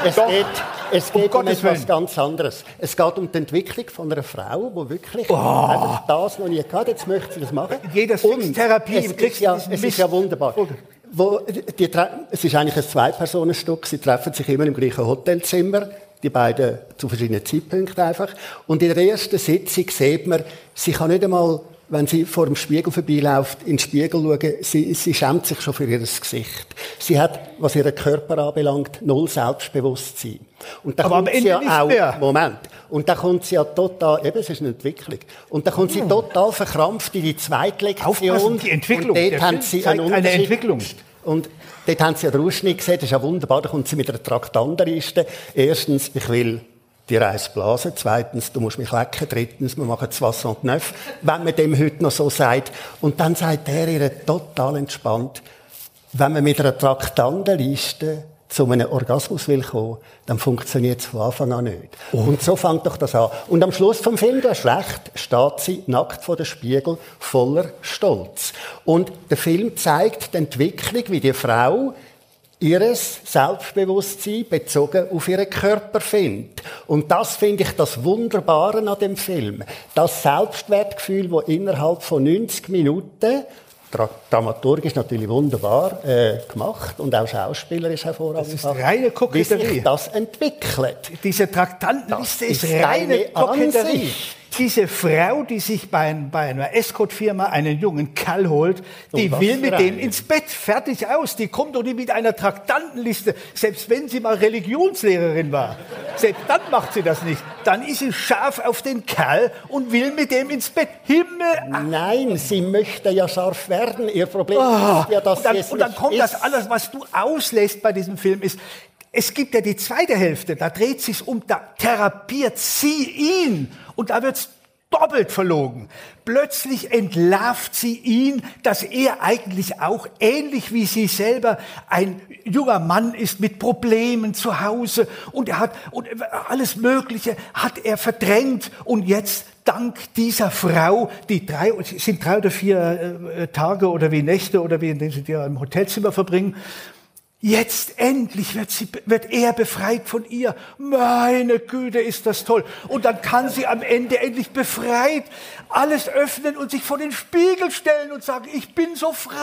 Es Doch. geht, es geht um, um etwas ganz anderes. Es geht um die Entwicklung von einer Frau, die wirklich oh. das noch nie gehabt Jetzt möchte sie das machen. Jeder Therapie es, ist ja, es ist ja wunderbar. Wo, die, es ist eigentlich ein Zwei-Personen-Stück. Sie treffen sich immer im gleichen Hotelzimmer die beiden zu verschiedenen Zeitpunkten einfach. Und in der ersten Sitzung sieht man, sie kann nicht einmal, wenn sie vor dem Spiegel vorbeiläuft, in den Spiegel schauen, sie, sie schämt sich schon für ihr Gesicht. Sie hat, was ihren Körper anbelangt, null Selbstbewusstsein. Und da kommt sie ja auch, mehr. Moment, und da kommt sie ja total, eben, es ist eine Entwicklung. Und da kommt sie total verkrampft in die zweite Lektion. Aufpassen, die Entwicklung. Und dort haben sie einen eine Entwicklung. Und dort haben sie ja den Ausschnitt gesehen, das ist ja wunderbar, da kommt sie mit einer Traktandenliste. Erstens, ich will die Reise blasen. Zweitens, du musst mich lecken. Drittens, wir machen das und Neuf. Wenn man dem heute noch so sagt. Und dann sagt er ihr total entspannt, wenn man mit einer Traktandenliste zu einem Orgasmus will kommen, dann funktioniert es von Anfang an nicht. Oh. Und so fängt doch das an. Und am Schluss vom Film, hast recht, steht sie nackt vor dem Spiegel, voller Stolz. Und der Film zeigt die Entwicklung, wie die Frau ihres Selbstbewusstsein bezogen auf ihren Körper findet. Und das finde ich das Wunderbare an dem Film. Das Selbstwertgefühl, das innerhalb von 90 Minuten dramaturgisch natürlich wunderbar äh, gemacht und auch schauspielerisch hervorragend. Das ist reine Koketterie. Wie sich das entwickelt. Diese Traktantenliste ist, ist reine Koketterie. Ansicht diese Frau, die sich bei, bei einer Escort-Firma einen jungen Kerl holt, die will mit dem ins Bett, fertig aus. Die kommt doch nicht mit einer Traktantenliste, selbst wenn sie mal Religionslehrerin war. Selbst dann macht sie das nicht. Dann ist sie scharf auf den Kerl und will mit dem ins Bett. Himmel! Nein, sie möchte ja scharf werden. Ihr Problem oh, ist ja, dass und dann, es Und dann kommt ist. das alles, was du auslässt bei diesem Film, ist, es gibt ja die zweite Hälfte, da dreht sich's um, da therapiert sie ihn und da wird's doppelt verlogen. Plötzlich entlarvt sie ihn, dass er eigentlich auch ähnlich wie sie selber ein junger Mann ist mit Problemen zu Hause und er hat und alles Mögliche hat er verdrängt und jetzt dank dieser Frau, die drei, sind drei oder vier äh, Tage oder wie Nächte oder wie in denen sie dir im Hotelzimmer verbringen, Jetzt endlich wird, sie, wird er befreit von ihr. Meine Güte, ist das toll. Und dann kann sie am Ende endlich befreit alles öffnen und sich vor den Spiegel stellen und sagen, ich bin so frei.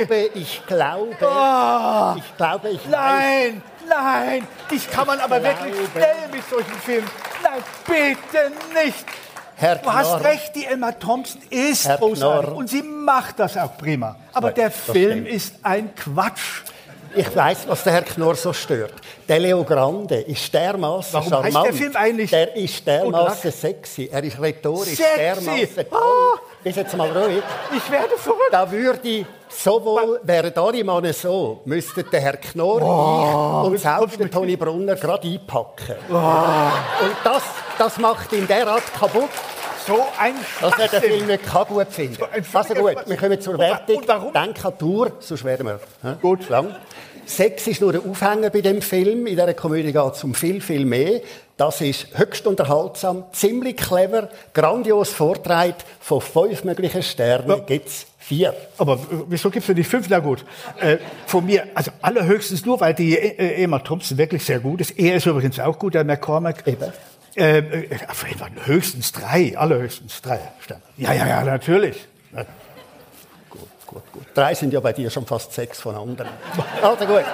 Ich glaube, ich glaube, oh, ich glaube, ich Nein, weiß. nein, dich kann man aber wirklich stellen mit solchen Filmen. Nein, bitte nicht. Herr du hast recht, die Emma Thompson ist Herr großartig Knorr. und sie macht das auch prima. Aber der Film ist ein Quatsch. Ich weiß, was der Herr Knorr so stört. Der Leo Grande ist dermaßen Warum charmant. Heißt der Film eigentlich? Der ist dermaßen sexy. Er ist rhetorisch sexy. dermaßen toll. Ah. Bist jetzt mal ruhig. Ich werde verrückt. Da würde sowohl, wären alle Männer so, müssten der Herr Knorr oh. ich und selbst der Toni Brunner gerade einpacken. Oh. Und das, das macht ihn derart kaputt. So ein Dass er den Film nicht gut finden. So also gut, wir kommen zur Wertung. Und warum? Denk an Tour, sonst werden wir. Gut. Lang. Sex ist nur ein Aufhänger bei dem Film. In dieser Komödie geht es um viel, viel mehr. Das ist höchst unterhaltsam, ziemlich clever, grandios vortragen. Von fünf möglichen Sternen ja. gibt's vier. Aber äh, wieso gibt's denn nicht fünf? Na gut. Äh, von mir, also allerhöchstens nur, weil die äh, Emma Thompson wirklich sehr gut ist. Er ist übrigens auch gut, der McCormack. Eben. Äh, äh höchstens drei, allerhöchstens drei Sterne. Ja, ja, ja, natürlich gut, gut. Drei sind ja bei dir schon fast sechs von anderen. Also gut.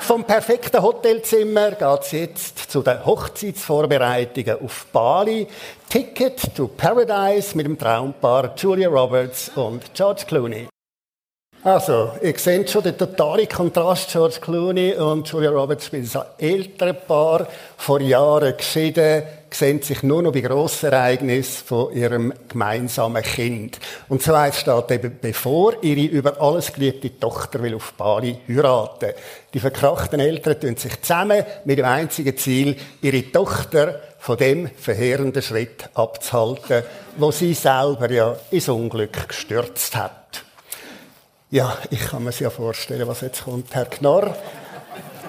Vom perfekten Hotelzimmer geht es jetzt zu den Hochzeitsvorbereitungen auf Bali. Ticket to Paradise mit dem Traumpaar Julia Roberts und George Clooney. Also, ihr seht schon den totalen Kontrast. George Clooney und Julia Roberts sind ein älteres Paar, vor Jahren geschieden, sehen sich nur noch bei Grossereignissen von ihrem gemeinsamen Kind. Und so eins steht eben bevor, ihre über alles geliebte Tochter will auf Bali heiraten. Die verkrachten Eltern tun sich zusammen mit dem einzigen Ziel, ihre Tochter von dem verheerenden Schritt abzuhalten, wo sie selber ja ins Unglück gestürzt hat. Ja, ich kann mir ja vorstellen, was jetzt kommt. Herr Knorr,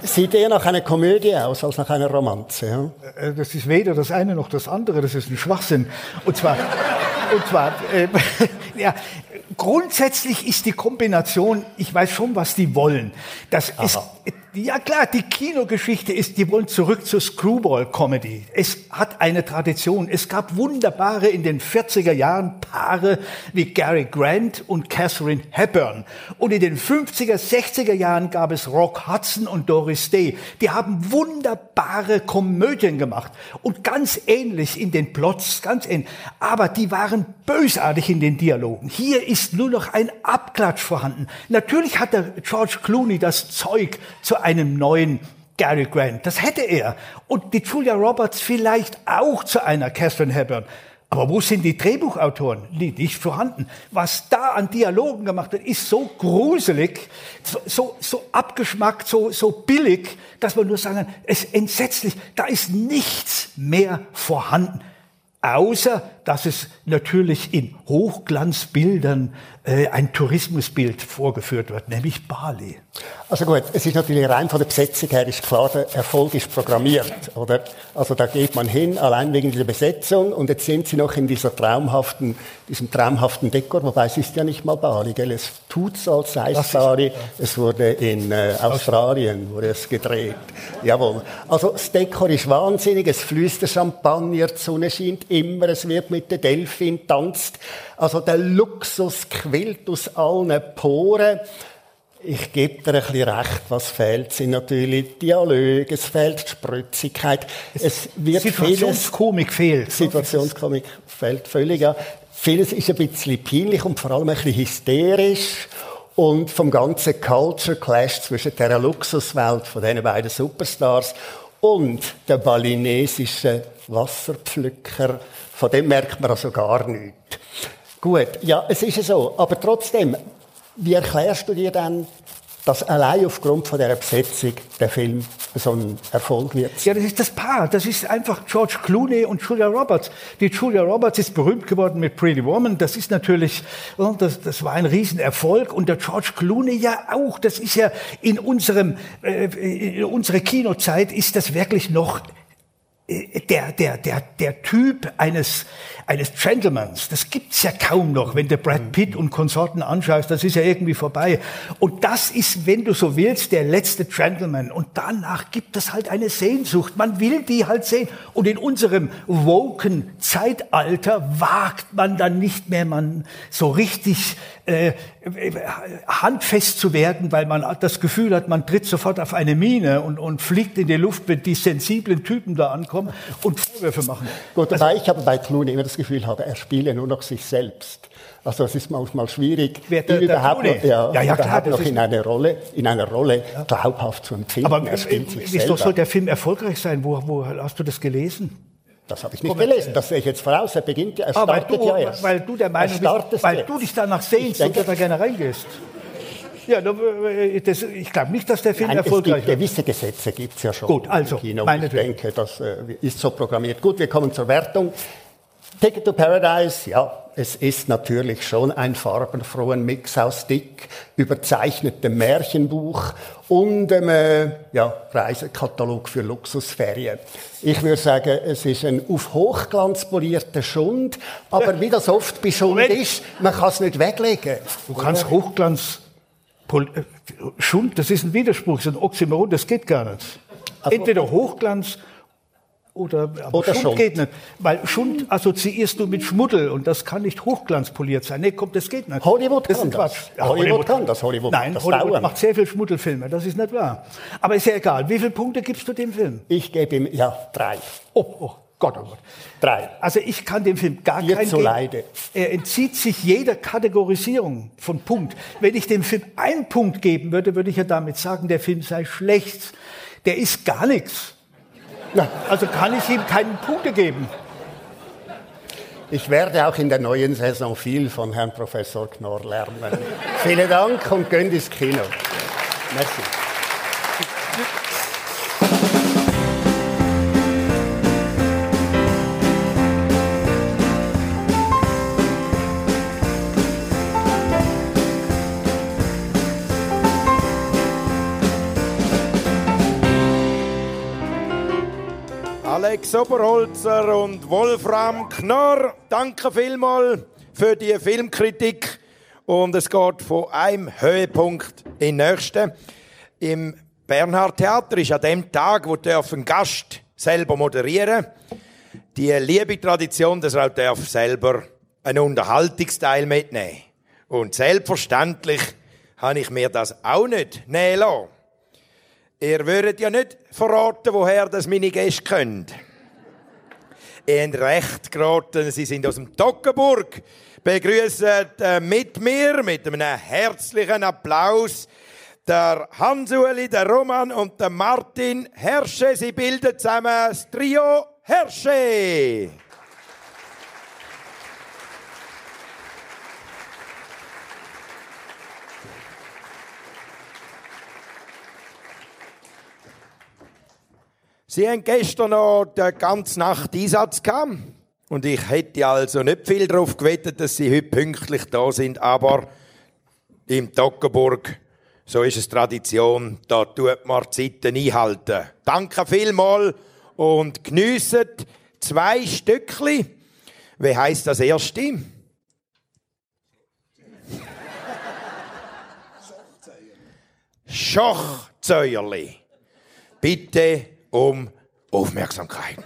sieht eher nach einer Komödie aus als nach einer Romanze. Ja? Äh, das ist weder das eine noch das andere, das ist ein Schwachsinn. Und zwar, und zwar äh, ja, grundsätzlich ist die Kombination, ich weiß schon, was die wollen. Das Aha. ist ja klar, die Kinogeschichte ist, die wollen zurück zur Screwball-Comedy. Es hat eine Tradition. Es gab wunderbare in den 40er Jahren Paare wie Gary Grant und Catherine Hepburn. Und in den 50er, 60er Jahren gab es Rock Hudson und Doris Day. Die haben wunderbare Komödien gemacht. Und ganz ähnlich in den Plots, ganz ähnlich. Aber die waren bösartig in den Dialogen. Hier ist nur noch ein Abklatsch vorhanden. Natürlich hat der George Clooney das Zeug zu einem neuen Gary Grant. Das hätte er. Und die Julia Roberts vielleicht auch zu einer Catherine Hepburn. Aber wo sind die Drehbuchautoren? Die nicht vorhanden. Was da an Dialogen gemacht wird, ist so gruselig, so, so, so abgeschmackt, so, so billig, dass man nur sagen kann, es ist entsetzlich. Da ist nichts mehr vorhanden. Außer, dass es natürlich in Hochglanzbildern äh, ein Tourismusbild vorgeführt wird, nämlich Bali. Also gut, es ist natürlich rein von der Besetzung her ist klar, der Erfolg ist programmiert, oder? Also da geht man hin, allein wegen der Besetzung, und jetzt sind sie noch in dieser traumhaften, diesem traumhaften Dekor, wobei es ist ja nicht mal Bali, gell? Es tut's als sei es Bali. Es wurde in äh, Australien, wurde es gedreht. Jawohl. Also das Dekor ist wahnsinnig, es fließt der Champagner, die Sonne scheint immer, es wird mit der Delfin tanzt. Also der Luxus quillt aus allen Poren. Ich gebe dir ein bisschen recht, was fehlt, sind natürlich Dialoge, es fehlt die Spritzigkeit, es wird Situationskomik fehlt. Situationskomik fehlt völlig, ja. Vieles ist ein bisschen peinlich und vor allem ein bisschen hysterisch und vom ganzen Culture Clash zwischen der Luxuswelt von diesen beiden Superstars und der balinesischen Wasserpflücker, von dem merkt man also gar nichts. Gut, ja, es ist so. Aber trotzdem, wie erklärst du dir dann, dass allein aufgrund von der Besetzung der Film so ein Erfolg wird? Ja, das ist das Paar. Das ist einfach George Clooney und Julia Roberts. Die Julia Roberts ist berühmt geworden mit Pretty Woman. Das ist natürlich, oh, das, das war ein Riesenerfolg. Und der George Clooney ja auch. Das ist ja in unserem, äh, in unserer Kinozeit ist das wirklich noch der, der, der, der Typ eines, eines Gentlemans, das gibt's ja kaum noch, wenn du Brad Pitt und Konsorten anschaust, das ist ja irgendwie vorbei. Und das ist, wenn du so willst, der letzte Gentleman. Und danach gibt es halt eine Sehnsucht. Man will die halt sehen. Und in unserem woken Zeitalter wagt man dann nicht mehr, man so richtig äh, handfest zu werden, weil man das Gefühl hat, man tritt sofort auf eine Mine und, und fliegt in die Luft, wenn die sensiblen Typen da ankommen und Vorwürfe machen. Gut, also, ich habe bei Clooney immer das Gefühl habe, er spiele nur noch sich selbst. Also es ist manchmal schwierig, Wer, der, überhaupt, noch, ja, ja, ja, klar, noch in einer Rolle, in einer Rolle ja. glaubhaft zu empfinden. Aber er spielt sich wieso soll der Film erfolgreich sein? Wo, wo hast du das gelesen? Das habe ich nicht gelesen, das sehe ich jetzt voraus. Er beginnt, er startet ah, weil du, ja erst. Weil du der Meinung bist, weil du dich danach sehnst und da gerne reingehst. Ja, äh, das, ich glaube nicht, dass der Film Nein, erfolgreich ist. Gewisse Gesetze gibt es ja schon. Gut, also, im Kino. Ich denke, das äh, ist so programmiert. Gut, wir kommen zur Wertung. Ticket to Paradise, ja, es ist natürlich schon ein farbenfrohen Mix aus dick überzeichnetem Märchenbuch und einem äh, ja, Reisekatalog für Luxusferien. Ich würde sagen, es ist ein auf Hochglanz polierter Schund, aber wie das oft bei Schund Moment. ist, man kann es nicht weglegen. Du kannst Hochglanz, Pol- äh, Schund, das ist ein Widerspruch, das ist ein Oxymoron, das geht gar nicht. Entweder Hochglanz oder, Oder Schund, Schund. geht nicht. Weil Schund assoziierst du mit Schmuddel und das kann nicht hochglanzpoliert sein. Nee, komm, das geht nicht. Hollywood das kann ist Quatsch. das. Hollywood kann das. Hollywood Nein, macht das Hollywood dauernd. macht sehr viel Schmuddelfilme, das ist nicht wahr. Aber ist ja egal. Wie viele Punkte gibst du dem Film? Ich gebe ihm, ja, drei. Oh, oh Gott, oh Gott. Drei. Also ich kann dem Film gar Ihr keinen zu. Leide. Er entzieht sich jeder Kategorisierung von Punkt. Wenn ich dem Film einen Punkt geben würde, würde ich ja damit sagen, der Film sei schlecht. Der ist gar nichts. Also kann ich ihm keinen Punkte geben. Ich werde auch in der neuen Saison viel von Herrn Professor Knorr lernen. Vielen Dank und gönnt ins Kino. Merci. Alex Oberholzer und Wolfram Knorr, danke vielmals für die Filmkritik. Und es geht von einem Höhepunkt in den nächsten. Im Bernhard Theater ist an dem Tag, wo darf ein Gast selber moderieren. Die liebe Tradition, dass er auch darf selber einen Unterhaltungsteil mitnehmen. Und selbstverständlich habe ich mir das auch nicht nehmen lassen. Ihr würdet ja nicht verraten, woher das meine Gäste können. Ihr habt recht geraten, sie sind aus dem Toggenburg. Begrüßen äh, mit mir, mit einem herzlichen Applaus, der Hans-Uli, der Roman und der Martin Hersche. Sie bilden zusammen das Trio Hersche. Sie haben gestern noch die ganze Nacht Einsatz gehabt. Und ich hätte also nicht viel darauf gewettet, dass Sie heute pünktlich da sind. Aber im Toggenburg, so ist es Tradition, da tut man die Zeiten einhalten. Danke vielmals und geniessen zwei Stückli. Wie heißt das erste? Schochzäuerli. Bitte um Aufmerksamkeit.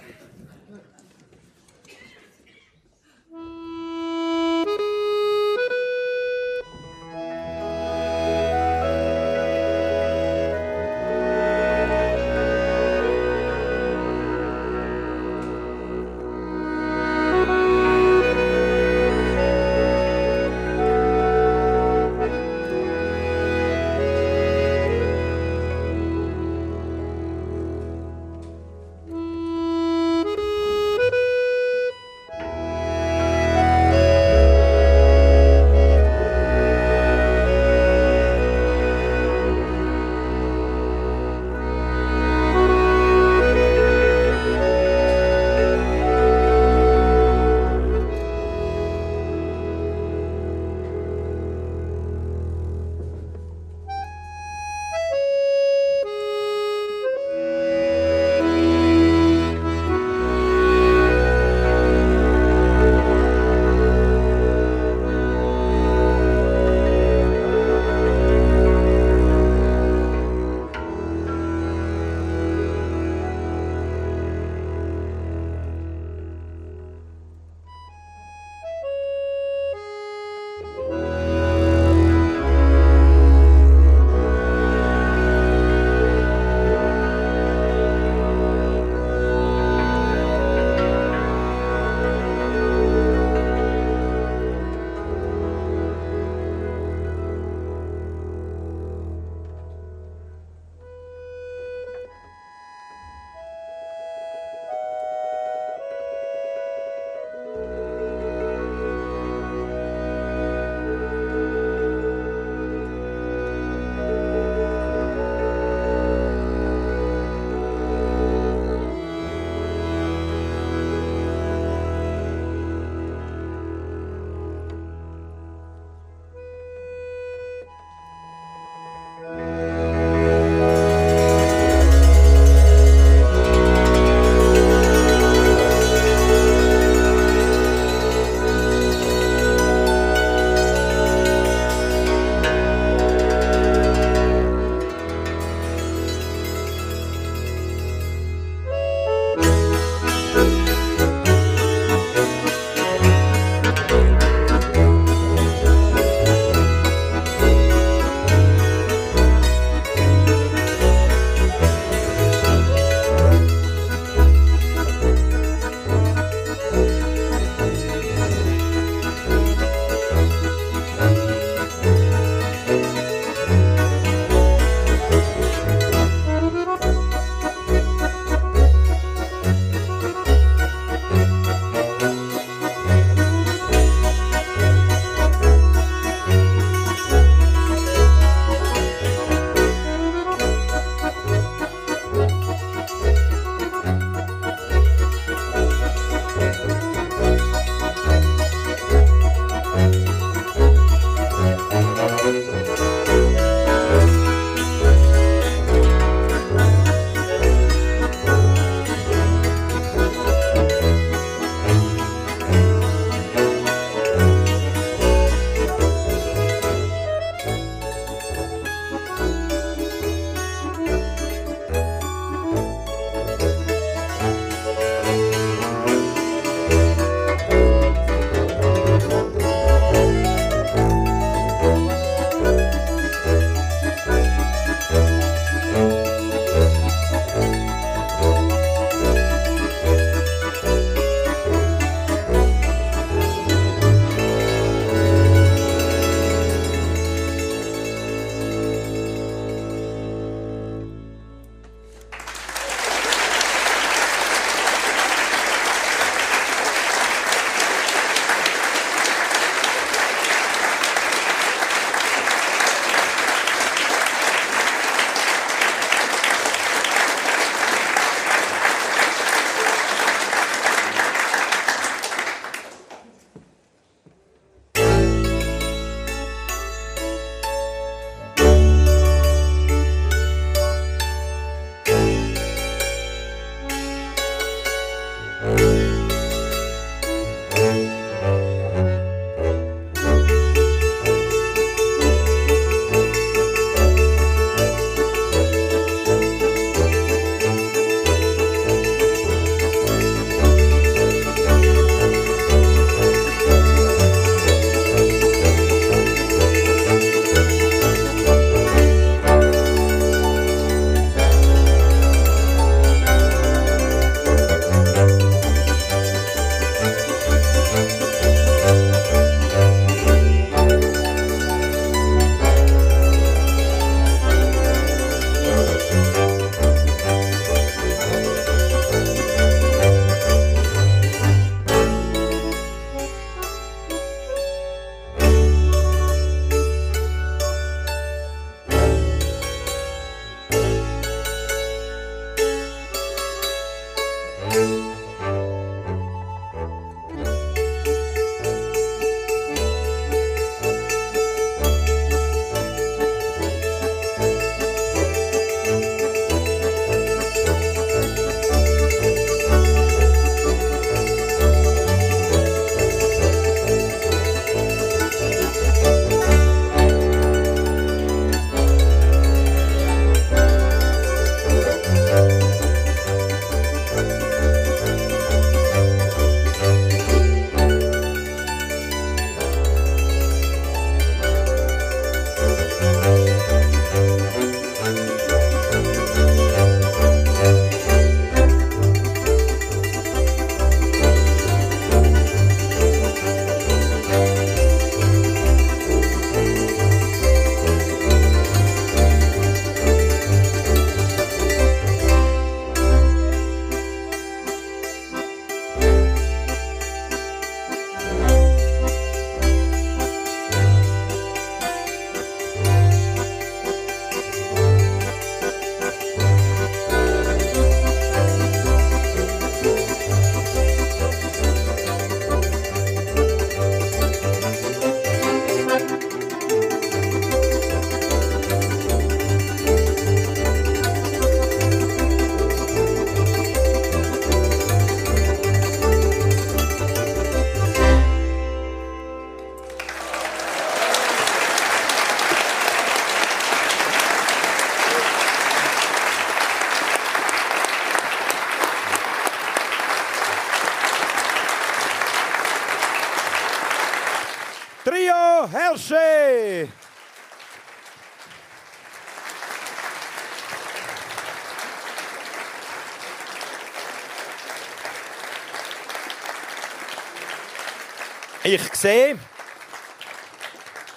Ich sehe,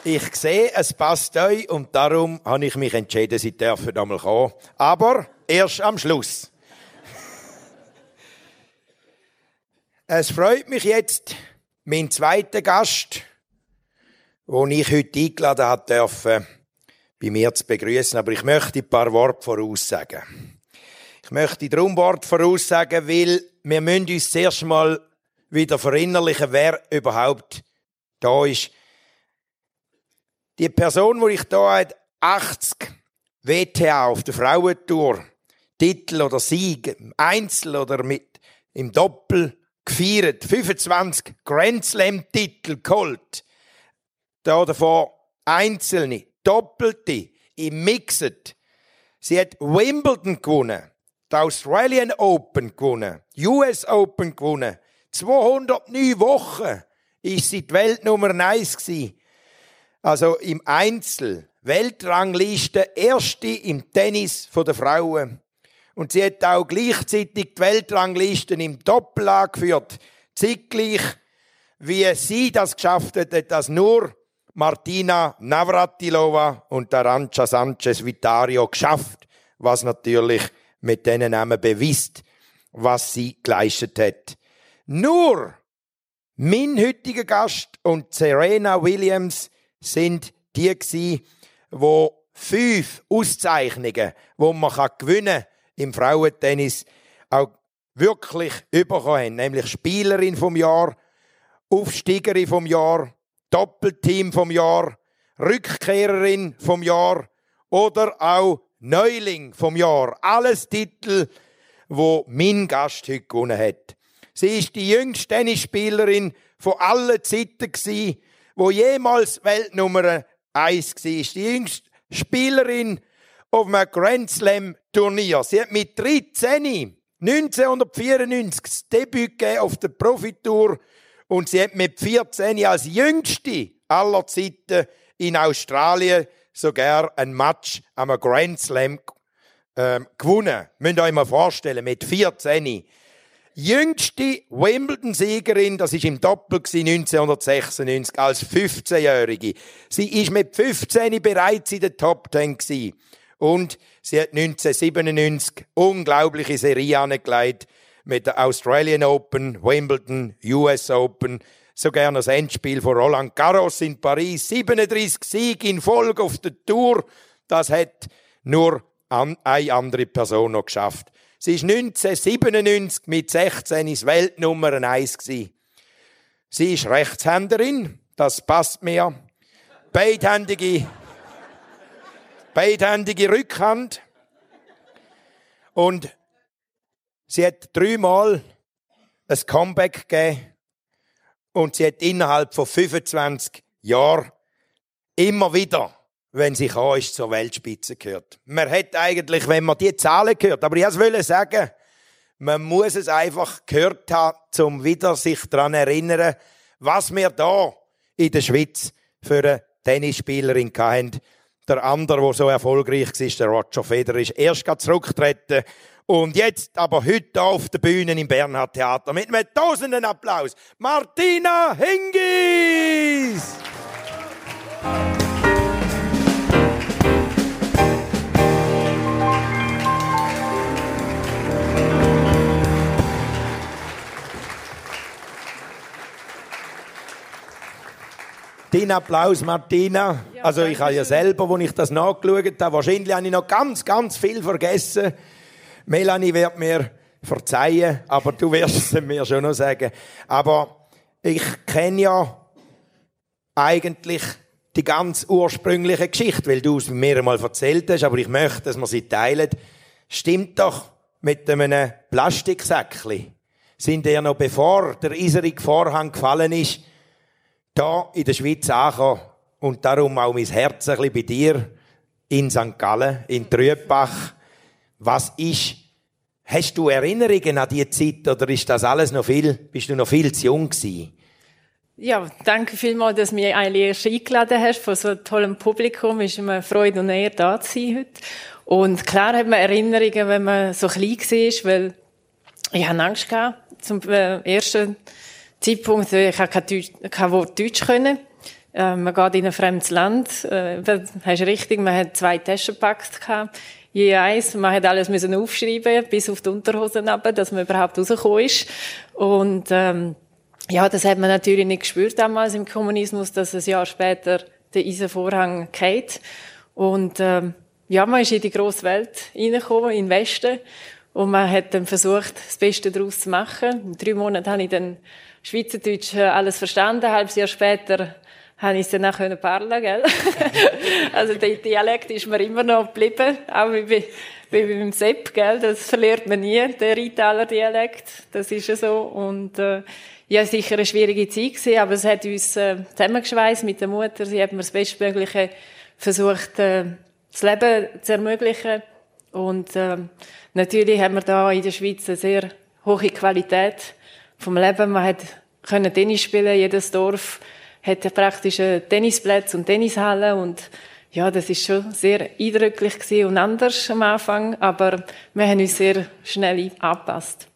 ich sehe, es passt euch und darum habe ich mich entschieden, sie dürfen einmal kommen. Aber erst am Schluss. es freut mich jetzt, mein zweiter Gast, den ich heute eingeladen habe, dürfen, bei mir zu begrüßen. Aber ich möchte ein paar Worte voraussagen. Ich möchte darum Worte voraussagen, weil wir müssen uns zuerst mal wieder verinnerlichen, wer überhaupt da ist. Die Person, die ich da hat, 80 WTA auf der Frauentour, Titel oder Sieg, Einzel oder mit, im Doppel gefeiert, 25 Grand Slam Titel geholt. Da davon einzelne, doppelte, im Mixed. Sie hat Wimbledon gewonnen, die Australian Open gewonnen, US Open gewonnen, 209 Wochen ist sie die Weltnummer 1 gewesen. Also im Einzel, Weltrangliste, erste im Tennis der Frauen. Und sie hat auch gleichzeitig die Weltranglisten im Doppel angeführt. Zeitgleich, wie sie das geschafft hat, hat das nur Martina Navratilova und Arancha Sanchez Vitario geschafft, was natürlich mit diesen Namen bewisst, was sie geleistet hat. Nur mein heutiger Gast und Serena Williams sind die gsi, wo fünf Auszeichnungen, wo man gewinnen kann im Frauentennis, auch wirklich bekommen haben. Nämlich Spielerin vom Jahr, Aufsteigerin vom Jahr, Doppelteam vom Jahr, Rückkehrerin vom Jahr oder auch Neuling vom Jahr. Alles Titel, wo mein Gast heute gewonnen hat. Sie ist die jüngste Tennisspielerin von allen Zeiten gsi, wo jemals Weltnummer 1 war. Die jüngste Spielerin auf einem Grand Slam Turnier. Sie hat mit 13 1994 das Debüt gegeben auf der Profitour und sie hat mit 14 als jüngste aller Zeiten in Australien sogar ein Match am Grand Slam ähm, gewonnen. Müsst ihr euch mal vorstellen, mit 14 jüngste Wimbledon-Siegerin, das ist im Doppel 1996 als 15-Jährige. Sie ist mit 15 bereits in der Top 10 gewesen. und sie hat 1997 unglaubliche Serie angelegt mit der Australian Open, Wimbledon, US Open, sogar das Endspiel von Roland Garros in Paris, 37 Siege in Folge auf der Tour, das hat nur eine andere Person noch geschafft. Sie ist 1997 mit 16 ins Weltnummer 1 gewesen. Sie ist Rechtshänderin, das passt mir. Beidhändige, beidhändige Rückhand. Und sie hat dreimal ein Comeback gegeben. Und sie hat innerhalb von 25 Jahren immer wieder wenn sie kann, ist zur Weltspitze gehört. Man hat eigentlich, wenn man die Zahlen gehört, aber ich wollte sagen, man muss es einfach gehört haben, um wieder sich daran erinnern, was wir da in der Schweiz für eine Tennisspielerin hatten. Der andere, der so erfolgreich war, der Roger Federer, ist erst zurückgetreten. Und jetzt aber heute auf der Bühne im Bernhard Theater mit einem tausenden Applaus. Martina Hingis! Dein Applaus, Martina. Also ich habe ja selber, als ich das nachgeschaut habe, wahrscheinlich habe ich noch ganz, ganz viel vergessen. Melanie wird mir verzeihen, aber du wirst es mir schon noch sagen. Aber ich kenne ja eigentlich die ganz ursprüngliche Geschichte, weil du es mir einmal erzählt hast, aber ich möchte, dass wir sie teilen. Stimmt doch mit einem Plastiksäckchen. Sind ihr noch bevor der eiserige Vorhang gefallen ist, da in der Schweiz angekommen und darum auch mein Herz ein bisschen bei dir in St. Gallen, in Trübach. Was ist, hast du Erinnerungen an diese Zeit oder ist das alles noch viel, bist du noch viel zu jung gewesen? Ja, danke vielmals, dass du mich eigentlich eingeladen hast von so einem tollen Publikum. Es ist mir eine Freude und Ehre, da zu sein heute. Und klar hat man Erinnerungen, wenn man so klein war, weil ich hatte Angst zum äh, ersten Zeitpunkt, ich habe kein, Deutsch, kein Wort Deutsch können. Äh, man geht in ein fremdes Land. Äh, das hast richtig, man hat zwei Taschen gepackt gehabt. Je eins. Man hat alles müssen aufschreiben, bis auf die Unterhosen runter, dass man überhaupt rausgekommen ist. Und, ähm, ja, das hat man natürlich nicht gespürt damals im Kommunismus, dass ein Jahr später der Eisenvorhang geht. Und, ähm, ja, man ist in die grosse Welt reingekommen, in den Westen. Und man hat dann versucht, das Beste daraus zu machen. In drei Monaten habe ich dann Schweizerdeutsch äh, alles verstanden. Halbes Jahr später habe ich es dann auch können parlen, gell? also der Dialekt ist mir immer noch geblieben, auch wie, wie, wie beim Sepp, gell? Das verliert man nie, der Rheintaler Dialekt. Das ist ja so. Und äh, ja, sicher eine schwierige Zeit gewesen, aber es hat uns äh, zusammengeschweißt mit der Mutter. Sie hat mir das Bestmögliche versucht, äh, das Leben zu ermöglichen. Und äh, natürlich haben wir da in der Schweiz eine sehr hohe Qualität vom Leben. Man hat können Tennis spielen, jedes Dorf hat praktisch Tennisplätze und Tennishallen und ja, das ist schon sehr eindrücklich und anders am Anfang, aber wir haben uns sehr schnell angepasst.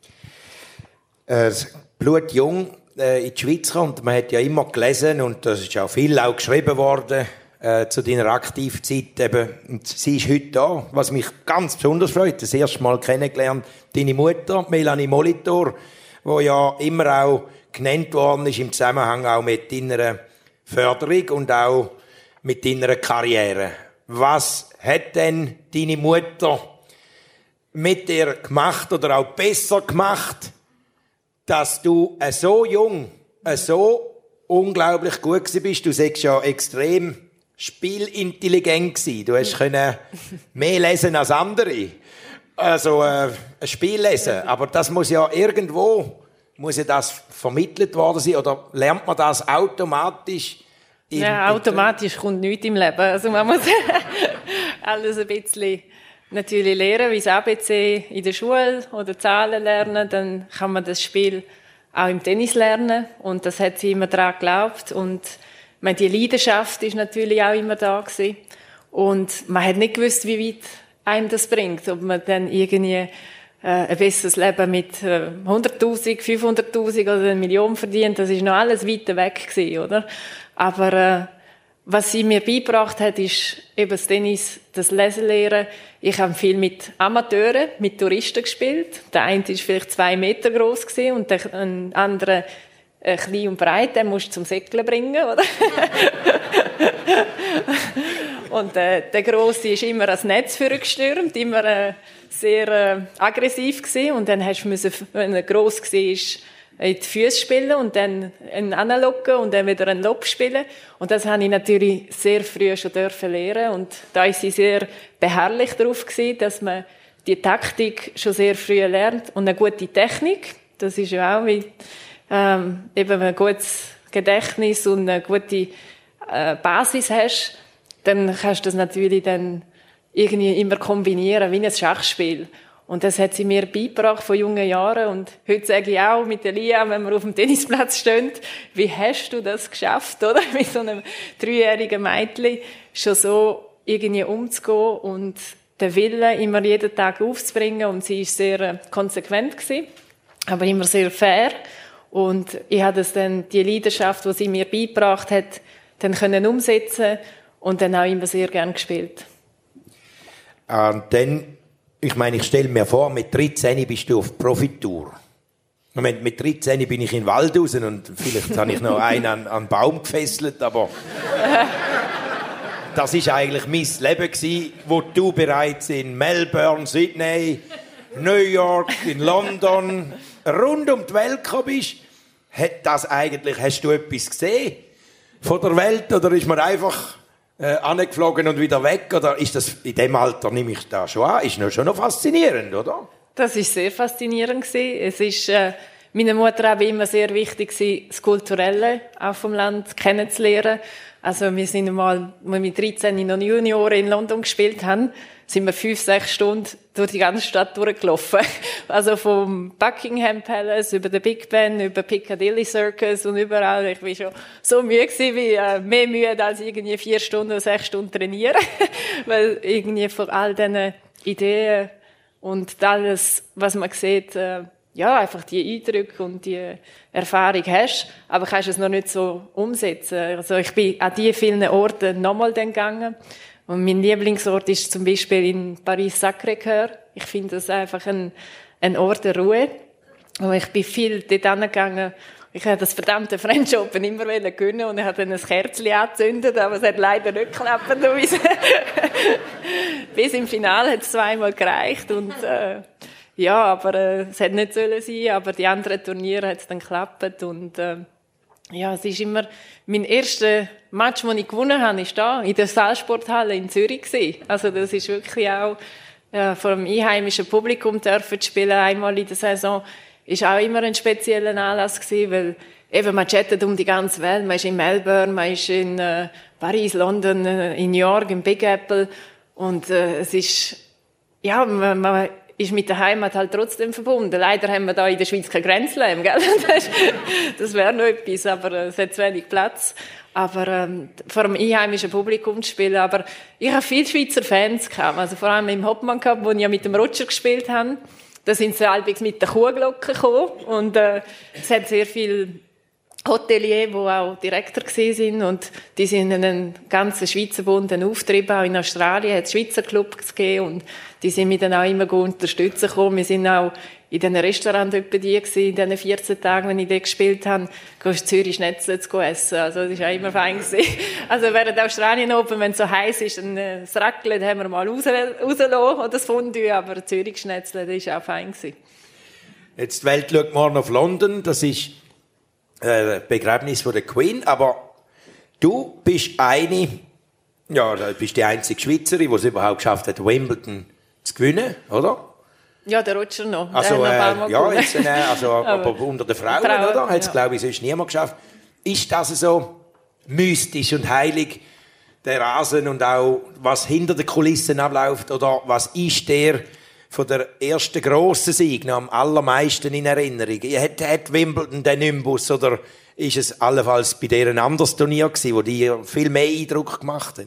Äh, blutjung äh, in die Schweiz kommt, man hat ja immer gelesen und das ist auch viel auch geschrieben worden äh, zu deiner Aktivzeit eben. Und sie ist heute da, was mich ganz besonders freut, das erste Mal kennengelernt, deine Mutter, Melanie Molitor, wo ja immer auch genannt worden ist im Zusammenhang auch mit deiner Förderung und auch mit deiner Karriere. Was hat denn deine Mutter mit dir gemacht oder auch besser gemacht, dass du so jung, so unglaublich gut bist? Du sagst ja extrem spielintelligent gewesen. Du hast können mehr lesen als andere. Also äh, ein Spiel lesen, aber das muss ja irgendwo muss ja das vermittelt worden sein oder lernt man das automatisch? In, ja, automatisch in kommt nichts im Leben. Also man muss alles ein bisschen natürlich lernen, wie das ABC in der Schule oder Zahlen lernen, dann kann man das Spiel auch im Tennis lernen und das hat sie immer daran geglaubt und meine, die Leidenschaft ist natürlich auch immer da gewesen. und man hat nicht gewusst, wie weit einem das bringt, ob man dann irgendwie äh, ein besseres Leben mit äh, 100.000, 500.000 oder eine Million verdient, das ist noch alles weiter weg gewesen, oder? Aber äh, was sie mir beigebracht hat, ist eben das Tennis, das Lesenlehren. Ich habe viel mit Amateuren, mit Touristen gespielt. Der eine ist vielleicht zwei Meter groß und der andere äh, klein und breit, den musst du zum Säckeln bringen, oder? und äh, der Grosse ist immer ans Netz vorgestürmt, immer äh, sehr äh, aggressiv gewesen. Und dann hast du müssen, wenn er gross war, in die Füße spielen und dann einen anlocken und dann wieder einen Lob spielen. Und das habe ich natürlich sehr früh schon dürfen lernen. Und da ist sie sehr beharrlich darauf gewesen, dass man die Taktik schon sehr früh lernt und eine gute Technik. Das ist ja auch wie, ähm, eben ein gutes Gedächtnis und eine gute äh, Basis hast, dann kannst du das natürlich dann irgendwie immer kombinieren, wie ein Schachspiel. Und das hat sie mir beigebracht von jungen Jahren. Und heute sage ich auch mit der Lia, wenn wir auf dem Tennisplatz stehen, wie hast du das geschafft, oder? Mit so einem dreijährigen Mädchen schon so irgendwie umzugehen und den Willen immer jeden Tag aufzubringen. Und sie ist sehr äh, konsequent gewesen, aber immer sehr fair. Und ich habe das dann, die Leidenschaft, die sie mir beigebracht hat, dann können umsetzen und dann auch immer sehr gern gespielt. Und dann, ich meine, ich stelle mir vor, mit 13 bist du auf Profitour. Moment, mit 13 bin ich in den Wald raus und vielleicht habe ich noch einen an, an Baum gefesselt, aber das ist eigentlich mein Leben gewesen, wo du bereits in Melbourne, Sydney, New York, in London, rund um die Welt gekommen bist. Hat das eigentlich, hast du etwas gesehen von der Welt oder ist man einfach äh, angeflogen und wieder weg? Oder ist das in dem Alter, nehme ich da schon an, ist schon noch faszinierend, oder? Das ist sehr faszinierend gewesen. Es ist äh, meiner Mutter auch immer sehr wichtig gewesen, das Kulturelle auch vom Land kennenzulernen. Also wir sind einmal, wir mit 13 noch Junioren in London gespielt haben, sind wir fünf, sechs Stunden durch die ganze Stadt durchgelaufen. Also vom Buckingham Palace über den Big Ben, über Piccadilly Circus und überall. Ich war schon so müde gewesen, wie äh, mehr müde als irgendwie vier Stunden oder sechs Stunden trainieren. Weil irgendwie vor all diesen Ideen und alles, was man sieht, äh, ja, einfach die Eindrücke und die Erfahrung hast, aber kannst es noch nicht so umsetzen. Also ich bin an die vielen Orten nochmal gegangen und mein Lieblingsort ist zum Beispiel in Paris Sacré-Cœur. Ich finde das einfach ein, ein Ort der Ruhe. Und ich bin viel dort angegangen. Ich habe das verdammte French Open immer gewinnen und ich habe dann ein Kerzchen angezündet, aber es hat leider nicht geklappt. Bis im Finale hat es zweimal gereicht und äh, ja, aber äh, es hätte nicht sollen sein, aber die anderen Turniere hat es dann geklappt und äh, ja, es ist immer mein erster Match, den ich gewonnen habe, ist da in der Saalsporthalle in Zürich gewesen. Also das ist wirklich auch ja, vor dem einheimischen Publikum dürfen spielen einmal in der Saison ist auch immer ein spezieller Anlass gewesen, weil eben man chattet um die ganze Welt, man ist in Melbourne, man ist in äh, Paris, London, äh, in New York, im Big Apple und äh, es ist ja man, man ist mit der Heimat halt trotzdem verbunden. Leider haben wir da in der Schweiz kein Grenzlärm, gell? Das wäre noch etwas, aber äh, es hat zu wenig Platz. Aber ähm, vor einem einheimischen Publikum zu spielen. Aber ich habe viele Schweizer Fans gehabt. Also vor allem im Hopman Cup, wo ich ja mit dem Roger gespielt habe. Da sind sie halbwegs mit der Kuhglocke gekommen. Und äh, es hat sehr viel Hotelier, wo auch Direktor sind und die sind in einem ganzen Schweizer Bund Auftrieb, auch in Australien hat es Schweizer Clubs gegeben und die sind mich dann auch immer gut unterstützen gekommen. Wir sind auch in diesen Restaurants etwa die gewesen, in diesen 14 Tagen, wenn ich dort gespielt habe, gehst Zürich Schnetzel zu essen. Also, das ist auch immer fein gewesen. Also, während Australien oben, wenn es so heiß ist, ein äh, das haben wir mal raus, rausgelassen, oder das Fondue, aber Zürich Schnetzel, das ist auch fein gewesen. Jetzt, die Welt schaut morgen auf London, das ist äh, Begräbnis von der Queen, aber du bist eine, ja, du bist die einzige Schweizerin, die es überhaupt geschafft hat, Wimbledon zu gewinnen, oder? Ja, der Roger noch. Also, äh, ja, jetzt, äh, also, aber, aber unter den Frauen, Frauen oder? Hat es, ja. glaube ich, sonst niemand geschafft. Ist das so mystisch und heilig, der Rasen und auch was hinter den Kulissen abläuft? Oder was ist der von der ersten grossen Sieg noch am allermeisten in Erinnerung? Hat, hat Wimbledon den Nimbus oder ist es allenfalls bei dir ein anderes Turnier gewesen, wo dir viel mehr Eindruck gemacht hat?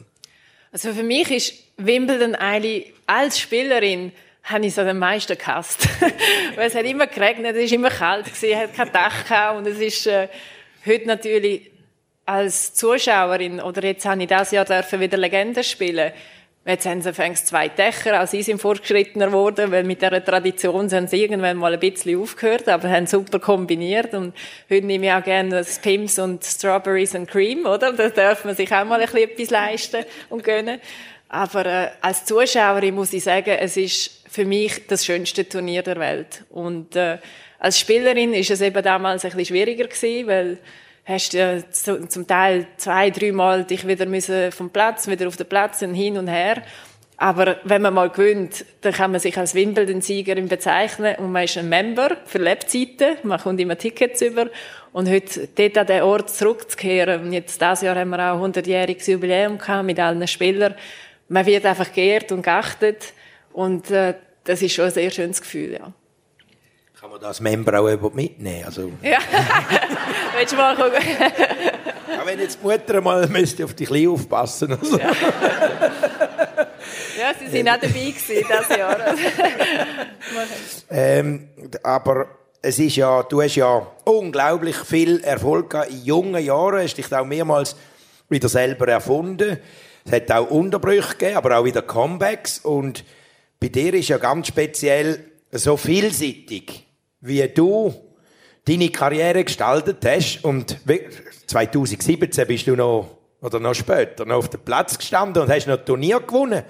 Also für mich ist Wimbledon eigentlich als Spielerin habe ich so am meisten gehasst. Weil es hat immer geregnet, es ist immer kalt gewesen, hat kein Dach gehabt und es ist äh, heute natürlich als Zuschauerin oder jetzt habe ich das Jahr dürfen wieder Legende spielen. Jetzt haben sie fängst zwei Dächer, auch sie sind fortgeschrittener geworden, weil mit dieser Tradition sind sie irgendwann mal ein bisschen aufgehört, aber haben super kombiniert und heute nehme ich auch gerne das Pims und Strawberries and Cream, oder? Da darf man sich auch mal ein bisschen etwas leisten und gönnen. Aber äh, als Zuschauerin muss ich sagen, es ist für mich das schönste Turnier der Welt. Und äh, als Spielerin ist es eben damals ein bisschen schwieriger gewesen, weil hast du zum Teil zwei, dreimal dich wieder müssen vom Platz, wieder auf den Platz und hin und her. Aber wenn man mal gewinnt, dann kann man sich als Wimbledon-Siegerin bezeichnen und man ist ein Member für Lebzeiten. Man kommt immer Tickets über. Und heute dort an den Ort zurückzukehren, und jetzt dieses Jahr haben wir auch 100-jähriges Jubiläum gehabt mit allen Spielern. Man wird einfach geehrt und geachtet. Und äh, das ist schon ein sehr schönes Gefühl, ja. Kann man das Member auch mitnehmen? Also. Ja, willst du mal gucken? ja, wenn jetzt die Mutter mal müsste auf dich Kleine aufpassen. Also. Ja. ja, sie sind auch dabei gewesen, das Jahr. ähm, aber es ist ja, du hast ja unglaublich viel Erfolg in jungen Jahren, hast dich auch mehrmals wieder selber erfunden. Es hat auch Unterbrüche gegeben, aber auch wieder Comebacks und bei dir ist ja ganz speziell so vielseitig wie du deine Karriere gestaltet hast. Und 2017 bist du noch, oder noch später, noch auf dem Platz gestanden und hast noch Turnier gewonnen.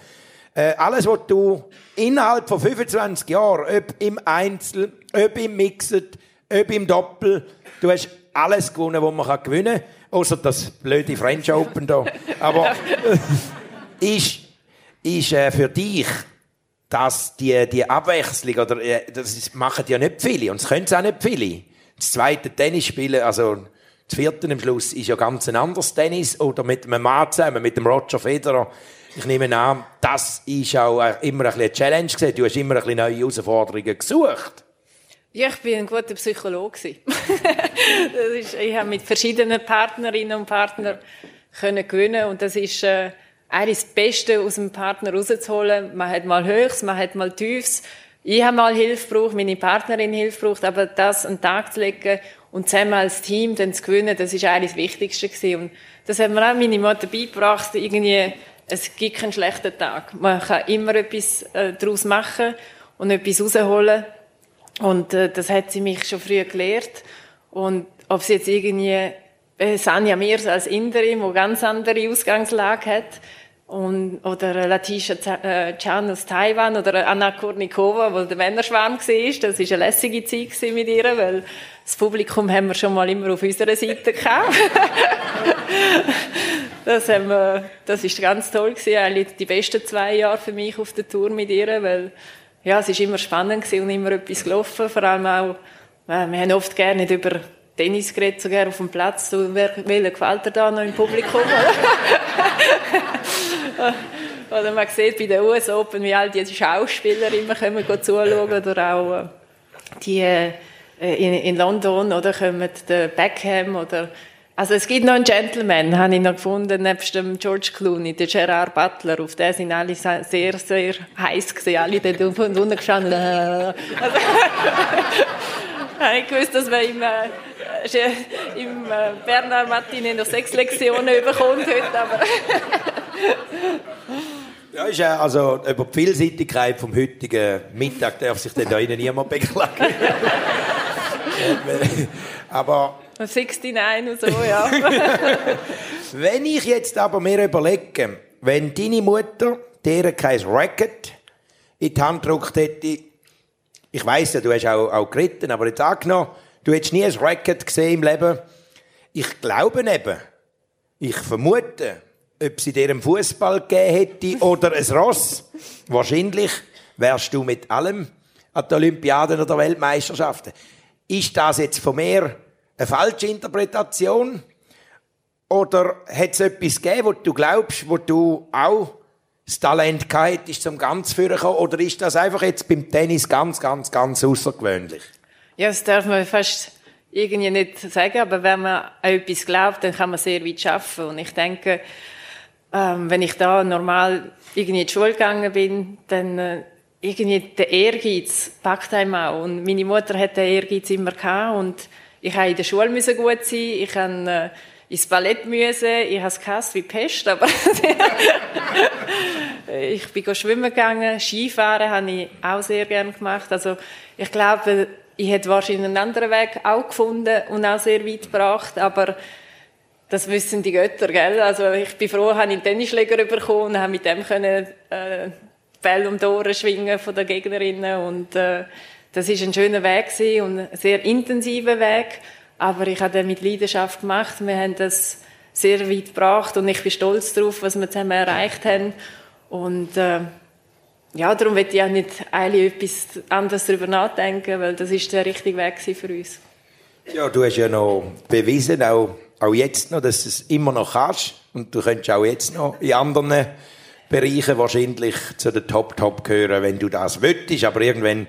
Äh, alles, was du innerhalb von 25 Jahren, ob im Einzel, ob im Mixed, ob im Doppel, du hast alles gewonnen, was man gewinnen kann. Außer das blöde French Open da. Aber ist, ist äh, für dich dass die, die Abwechslung, oder, äh, das machen ja nicht viele, und es können es auch nicht viele. Das zweite Tennisspielen, also, das vierte am Schluss ist ja ganz ein anderes Tennis, oder mit einem Mann zusammen, mit dem Roger Federer. Ich nehme an, das ist auch immer ein bisschen eine Challenge. Du hast immer ein bisschen neue Herausforderungen gesucht. Ja, ich bin ein guter Psychologe. ist, ich habe mit verschiedenen Partnerinnen und Partnern können gewinnen und das ist, äh, eigentlich das Beste aus dem Partner rauszuholen. Man hat mal Höchst, man hat mal Tiefs. ich habe mal Hilfe gebraucht, meine Partnerin Hilfe gebraucht, aber das an den Tag zu legen und zusammen als Team dann zu gewinnen, das ist eigentlich das Wichtigste gewesen. Und das hat mir auch meine Mutter beigebracht, irgendwie, es gibt keinen schlechten Tag. Man kann immer etwas äh, daraus machen und etwas rausholen. Und äh, das hat sie mich schon früh gelehrt. Und ob sie jetzt irgendwie äh, Sanja Mirs als Inderin, die ganz andere Ausgangslage hat, und, oder Latisha äh, Chan aus Taiwan oder Anna Kurnikova, wo der Männerschwarm war. Das war eine lässige Zeit mit ihr, weil das Publikum haben wir schon mal immer auf unserer Seite gehabt. das, haben wir, das ist ganz toll gewesen, eigentlich die besten zwei Jahre für mich auf der Tour mit ihr, weil ja, es ist immer spannend gewesen und immer etwas gelaufen, vor allem auch, äh, wir haben oft gerne nicht über Tennis geredet, sogar auf dem Platz. So, wer, welcher gefällt dir da noch im Publikum? oder man sieht bei den US Open, wie all die Schauspieler immer kommen zuschauen oder auch äh, die äh, in, in, London oder kommen der Beckham oder also es gibt noch einen Gentleman, habe ich noch gefunden, nebst dem George Clooney, der Gerard Butler, auf den sind alle sehr, sehr heiß gewesen, alle dort und runter gestanden. Also, ich wusste, dass man im, äh, im äh, Bernard Martin noch sechs Lektionen bekommt heute, aber... Ja, ist ja, also über die Vielseitigkeit vom heutigen Mittag darf sich dann da innen niemand beklagen. aber... 69 und so, ja. wenn ich jetzt aber mir überlege, wenn deine Mutter dir kein Racket in die Hand gedruckt hätte, ich weiss ja, du hast auch, auch geritten, aber jetzt angenommen, du hättest nie ein Racket gesehen im Leben. Ich glaube eben, ich vermute, ob sie dir einen Fußball gegeben hätte oder ein Ross. Wahrscheinlich wärst du mit allem an den Olympiaden oder Weltmeisterschaften. Ist das jetzt von mir eine falsche Interpretation? Oder hat es etwas gegeben, wo du glaubst, wo du auch das Talent gehabt ist zum ganz führen? Oder ist das einfach jetzt beim Tennis ganz, ganz, ganz außergewöhnlich? Ja, das darf man fast irgendwie nicht sagen, aber wenn man an etwas glaubt, dann kann man sehr weit schaffen. Und ich denke, ähm, wenn ich da normal irgendwie in die Schule gegangen bin, dann äh, irgendwie der Ehrgeiz packt einem auch. Und meine Mutter hat den Ehrgeiz immer gehabt und ich habe in der Schule müssen gut sein, ich habe äh, ins Ballett müssen, ich habe es gehasst wie Pest, aber ich bin schwimmen gegangen, Skifahren habe ich auch sehr gerne gemacht. Also ich glaube, ich hätte wahrscheinlich einen anderen Weg auch gefunden und auch sehr weit gebracht, aber das wissen die Götter, gell? Also ich bin froh, habe einen Tennisschläger bekommen und habe mit dem können äh, Bälle um die Ohren schwingen von den Gegnerinnen und äh, das ist ein schöner Weg gewesen und ein sehr intensiver Weg, aber ich habe den mit Leidenschaft gemacht. Wir haben das sehr weit gebracht und ich bin stolz darauf, was wir zusammen erreicht haben und äh, ja, darum will ich auch nicht eigentlich etwas anderes darüber nachdenken, weil das ist der richtige Weg für uns. Ja, du hast ja noch bewiesen, auch, auch jetzt noch, dass du es immer noch kannst. Und du könntest auch jetzt noch in anderen Bereichen wahrscheinlich zu den Top-Top gehören, wenn du das möchtest. Aber irgendwann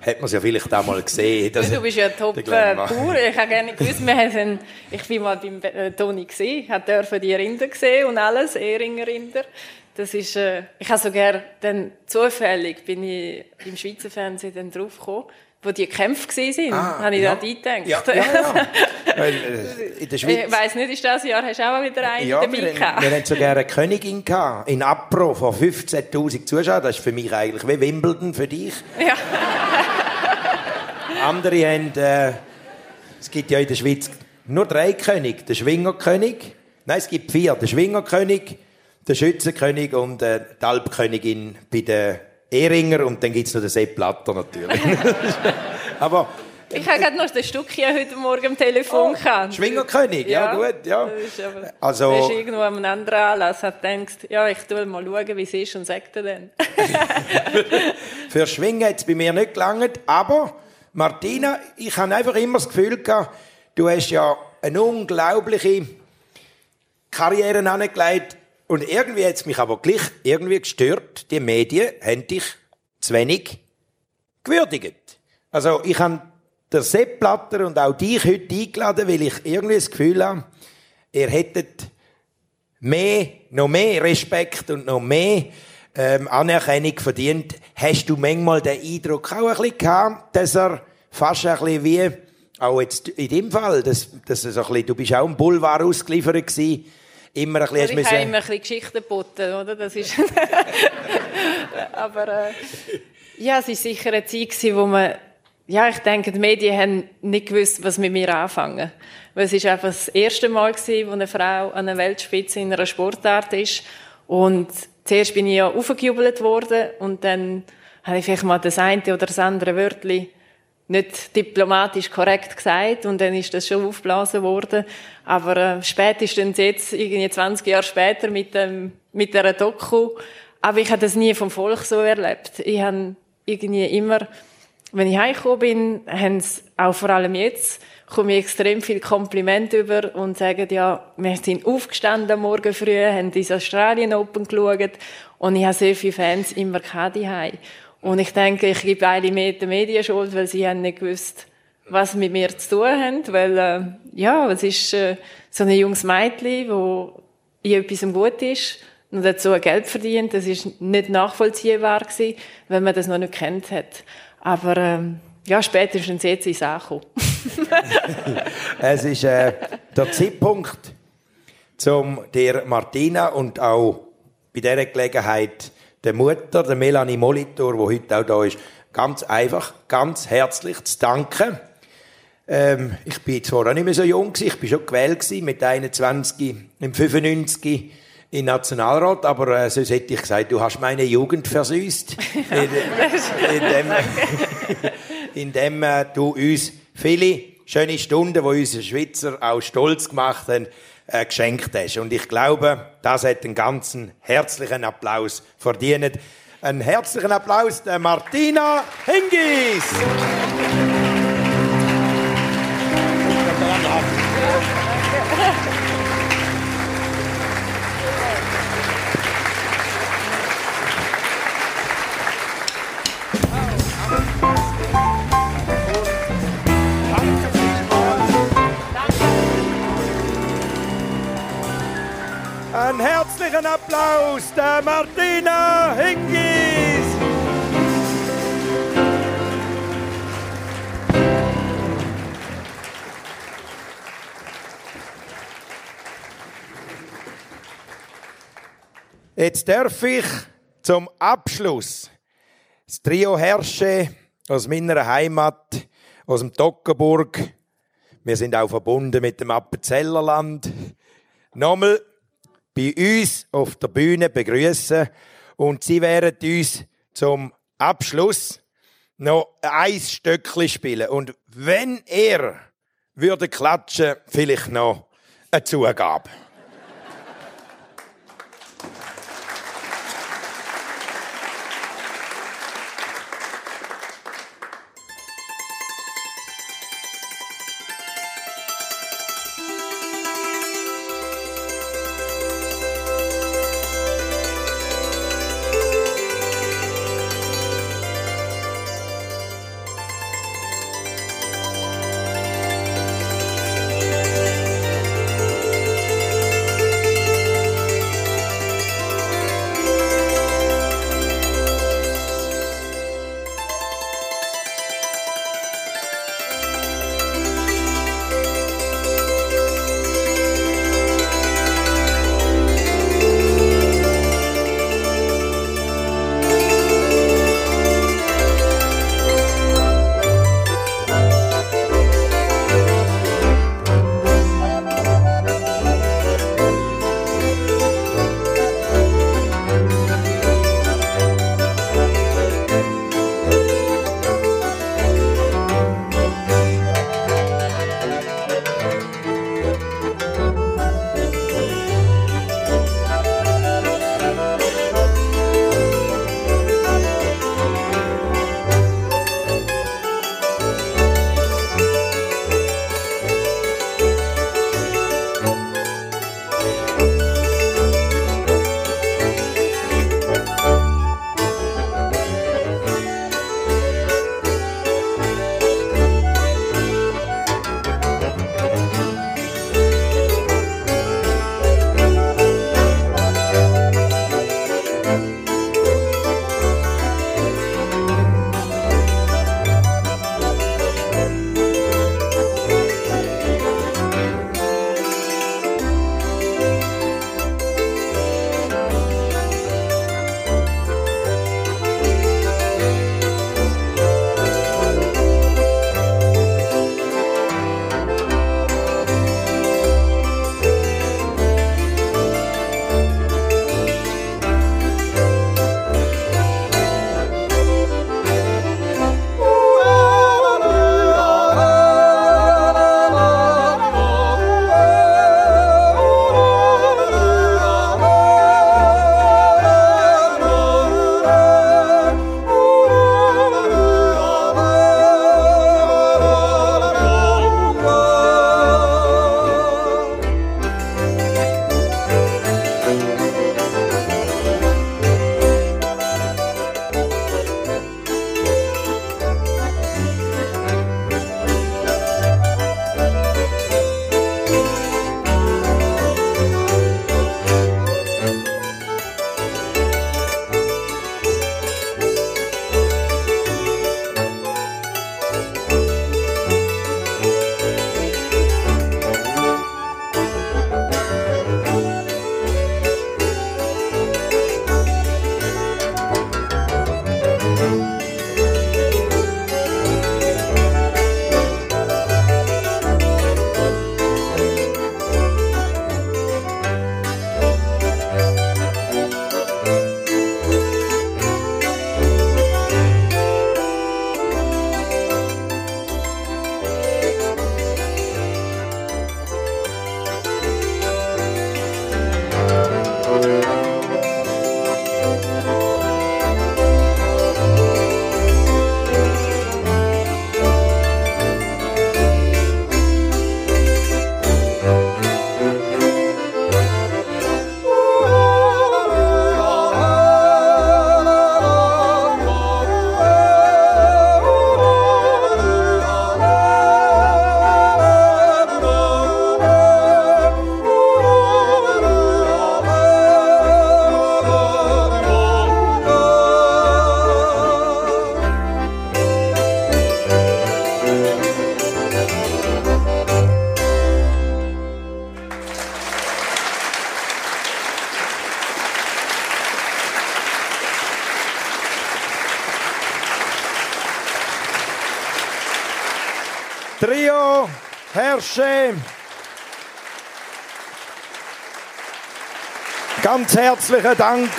hat man es ja vielleicht auch mal gesehen. Du bist ja Top-Bauer. Ich habe gerne gewusst, wir haben, ich bin mal beim äh, Toni gesehen, habe die Rinder gesehen und alles, Ehringer Rinder. Das ist, äh, ich habe sogar dann zufällig bin ich im Schweizer Fernsehen dann draufgekommen, wo die Kämpfe waren, ah, habe ich ja. da eingedacht. Ja, ja, ja. Weil, äh, in der Schweiz... Ich weiss nicht, ist das Jahr hast du auch wieder einen ja, dabei wir, gehabt? wir hatten sogar eine Königin gehabt, in Apro von 15'000 Zuschauern. Das ist für mich eigentlich wie Wimbledon für dich. Ja. Andere haben... Äh, es gibt ja in der Schweiz nur drei Könige. Der Schwingerkönig. Nein, es gibt vier. Der Schwingerkönig, der Schützenkönig und äh, die Alpkönigin bei den Ehringer und dann gibt es noch den Sepp Blatter natürlich. Aber ich habe gerade noch das Stückchen heute Morgen am Telefon oh, gehabt. Schwingerkönig, ja, ja, gut, ja. Das ist aber, also, das ist irgendwo einem anderen Anlass, hat gedacht, ja, ich tue mal schauen, wie es ist und sage dir dann. Für Schwingen hat es bei mir nicht gelangt, aber Martina, ich habe einfach immer das Gefühl gehabt, du hast ja eine unglaubliche Karriere angelegt und irgendwie hat es mich aber gleich irgendwie gestört, die Medien haben dich zu wenig gewürdigt. Also ich habe der Sepp Blatter und auch dich heute eingeladen, weil ich irgendwie das Gefühl habe, ihr hättet mehr, noch mehr Respekt und noch mehr ähm, Anerkennung verdient. Hast du manchmal den Eindruck auch ein bisschen gehabt, dass er fast ein bisschen wie, auch jetzt in dem Fall, dass, dass er so ein bisschen, du bist auch im Boulevard ausgeliefert gewesen, immer ein bisschen... Ich habe immer ein bisschen Geschichten geboten, oder? Das ist... Aber äh, ja, es war sicher eine Zeit, gewesen, wo man ja, ich denke, die Medien haben nicht gewusst, was mit mir anfangen. Weil es ist einfach das erste Mal gewesen, wo eine Frau an der Weltspitze in einer Sportart ist. Und zuerst bin ich ja aufgejubelt worden und dann habe ich vielleicht mal das eine oder das andere Wörtchen nicht diplomatisch korrekt gesagt und dann ist das schon aufgeblasen worden. Aber äh, spätestens jetzt, irgendwie 20 Jahre später mit dem, mit der Doku, aber ich habe das nie vom Volk so erlebt. Ich habe irgendwie immer wenn ich heimgekommen bin, haben sie auch vor allem jetzt, komme ich extrem viel Kompliment über und sagen, ja, wir sind aufgestanden am Morgen früh, haben ins Australien Open geschaut und ich habe sehr viele Fans immer gehabt Und ich denke, ich gebe eine mehr den Medien Schuld, weil sie haben nicht gewusst, was mit mir zu tun haben, weil, äh, ja, es ist äh, so ein junges Mädchen, wo in etwas gut ist und dazu Geld verdient, das ist nicht nachvollziehbar gewesen, wenn man das noch nicht kennt hat. Aber ähm, ja, spätestens jetzt ist es angekommen. es ist äh, der Zeitpunkt, um der Martina und auch bei dieser Gelegenheit der Mutter, der Melanie Molitor, die heute auch da ist, ganz einfach, ganz herzlich zu danken. Ähm, ich bin zwar auch nicht mehr so jung, ich bin schon gewählt mit 21, im 95 in Nationalrat, aber äh, sonst hätte ich gesagt, du hast meine Jugend versüßt, indem, indem äh, du uns viele schöne Stunden, wo unsere Schweizer auch stolz gemacht haben, äh, geschenkt hast. Und ich glaube, das hat einen ganzen herzlichen Applaus verdient. Einen herzlichen Applaus der Martina Hingis. Herzlichen Applaus der Martina Hingis. Jetzt darf ich zum Abschluss das Trio Herrsche aus meiner Heimat, aus dem Toggenburg. Wir sind auch verbunden mit dem Appenzellerland. Nochmal bei uns auf der Bühne begrüßen und sie werden uns zum Abschluss noch ein Stöckchen spielen. Und wenn er würde klatschen, vielleicht noch eine Zugabe. Ganz herzlichen Dank.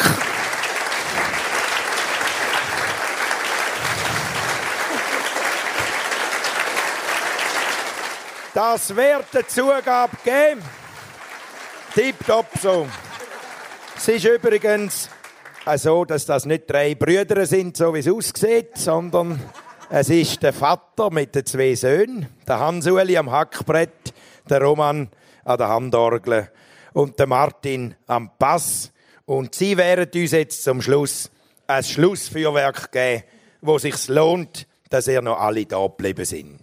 Das wird eine Zugabe geben. Tipptopp so. Es ist übrigens so, dass das nicht drei Brüder sind, so wie es aussieht, sondern es ist der Vater mit den zwei Söhnen, der Hans-Uli am Hackbrett, der Roman an der Handorgel und der Martin am Pass. Und sie werden uns jetzt zum Schluss ein Schlussfeuerwerk geben, wo sich lohnt, dass ihr noch alle da geblieben sind.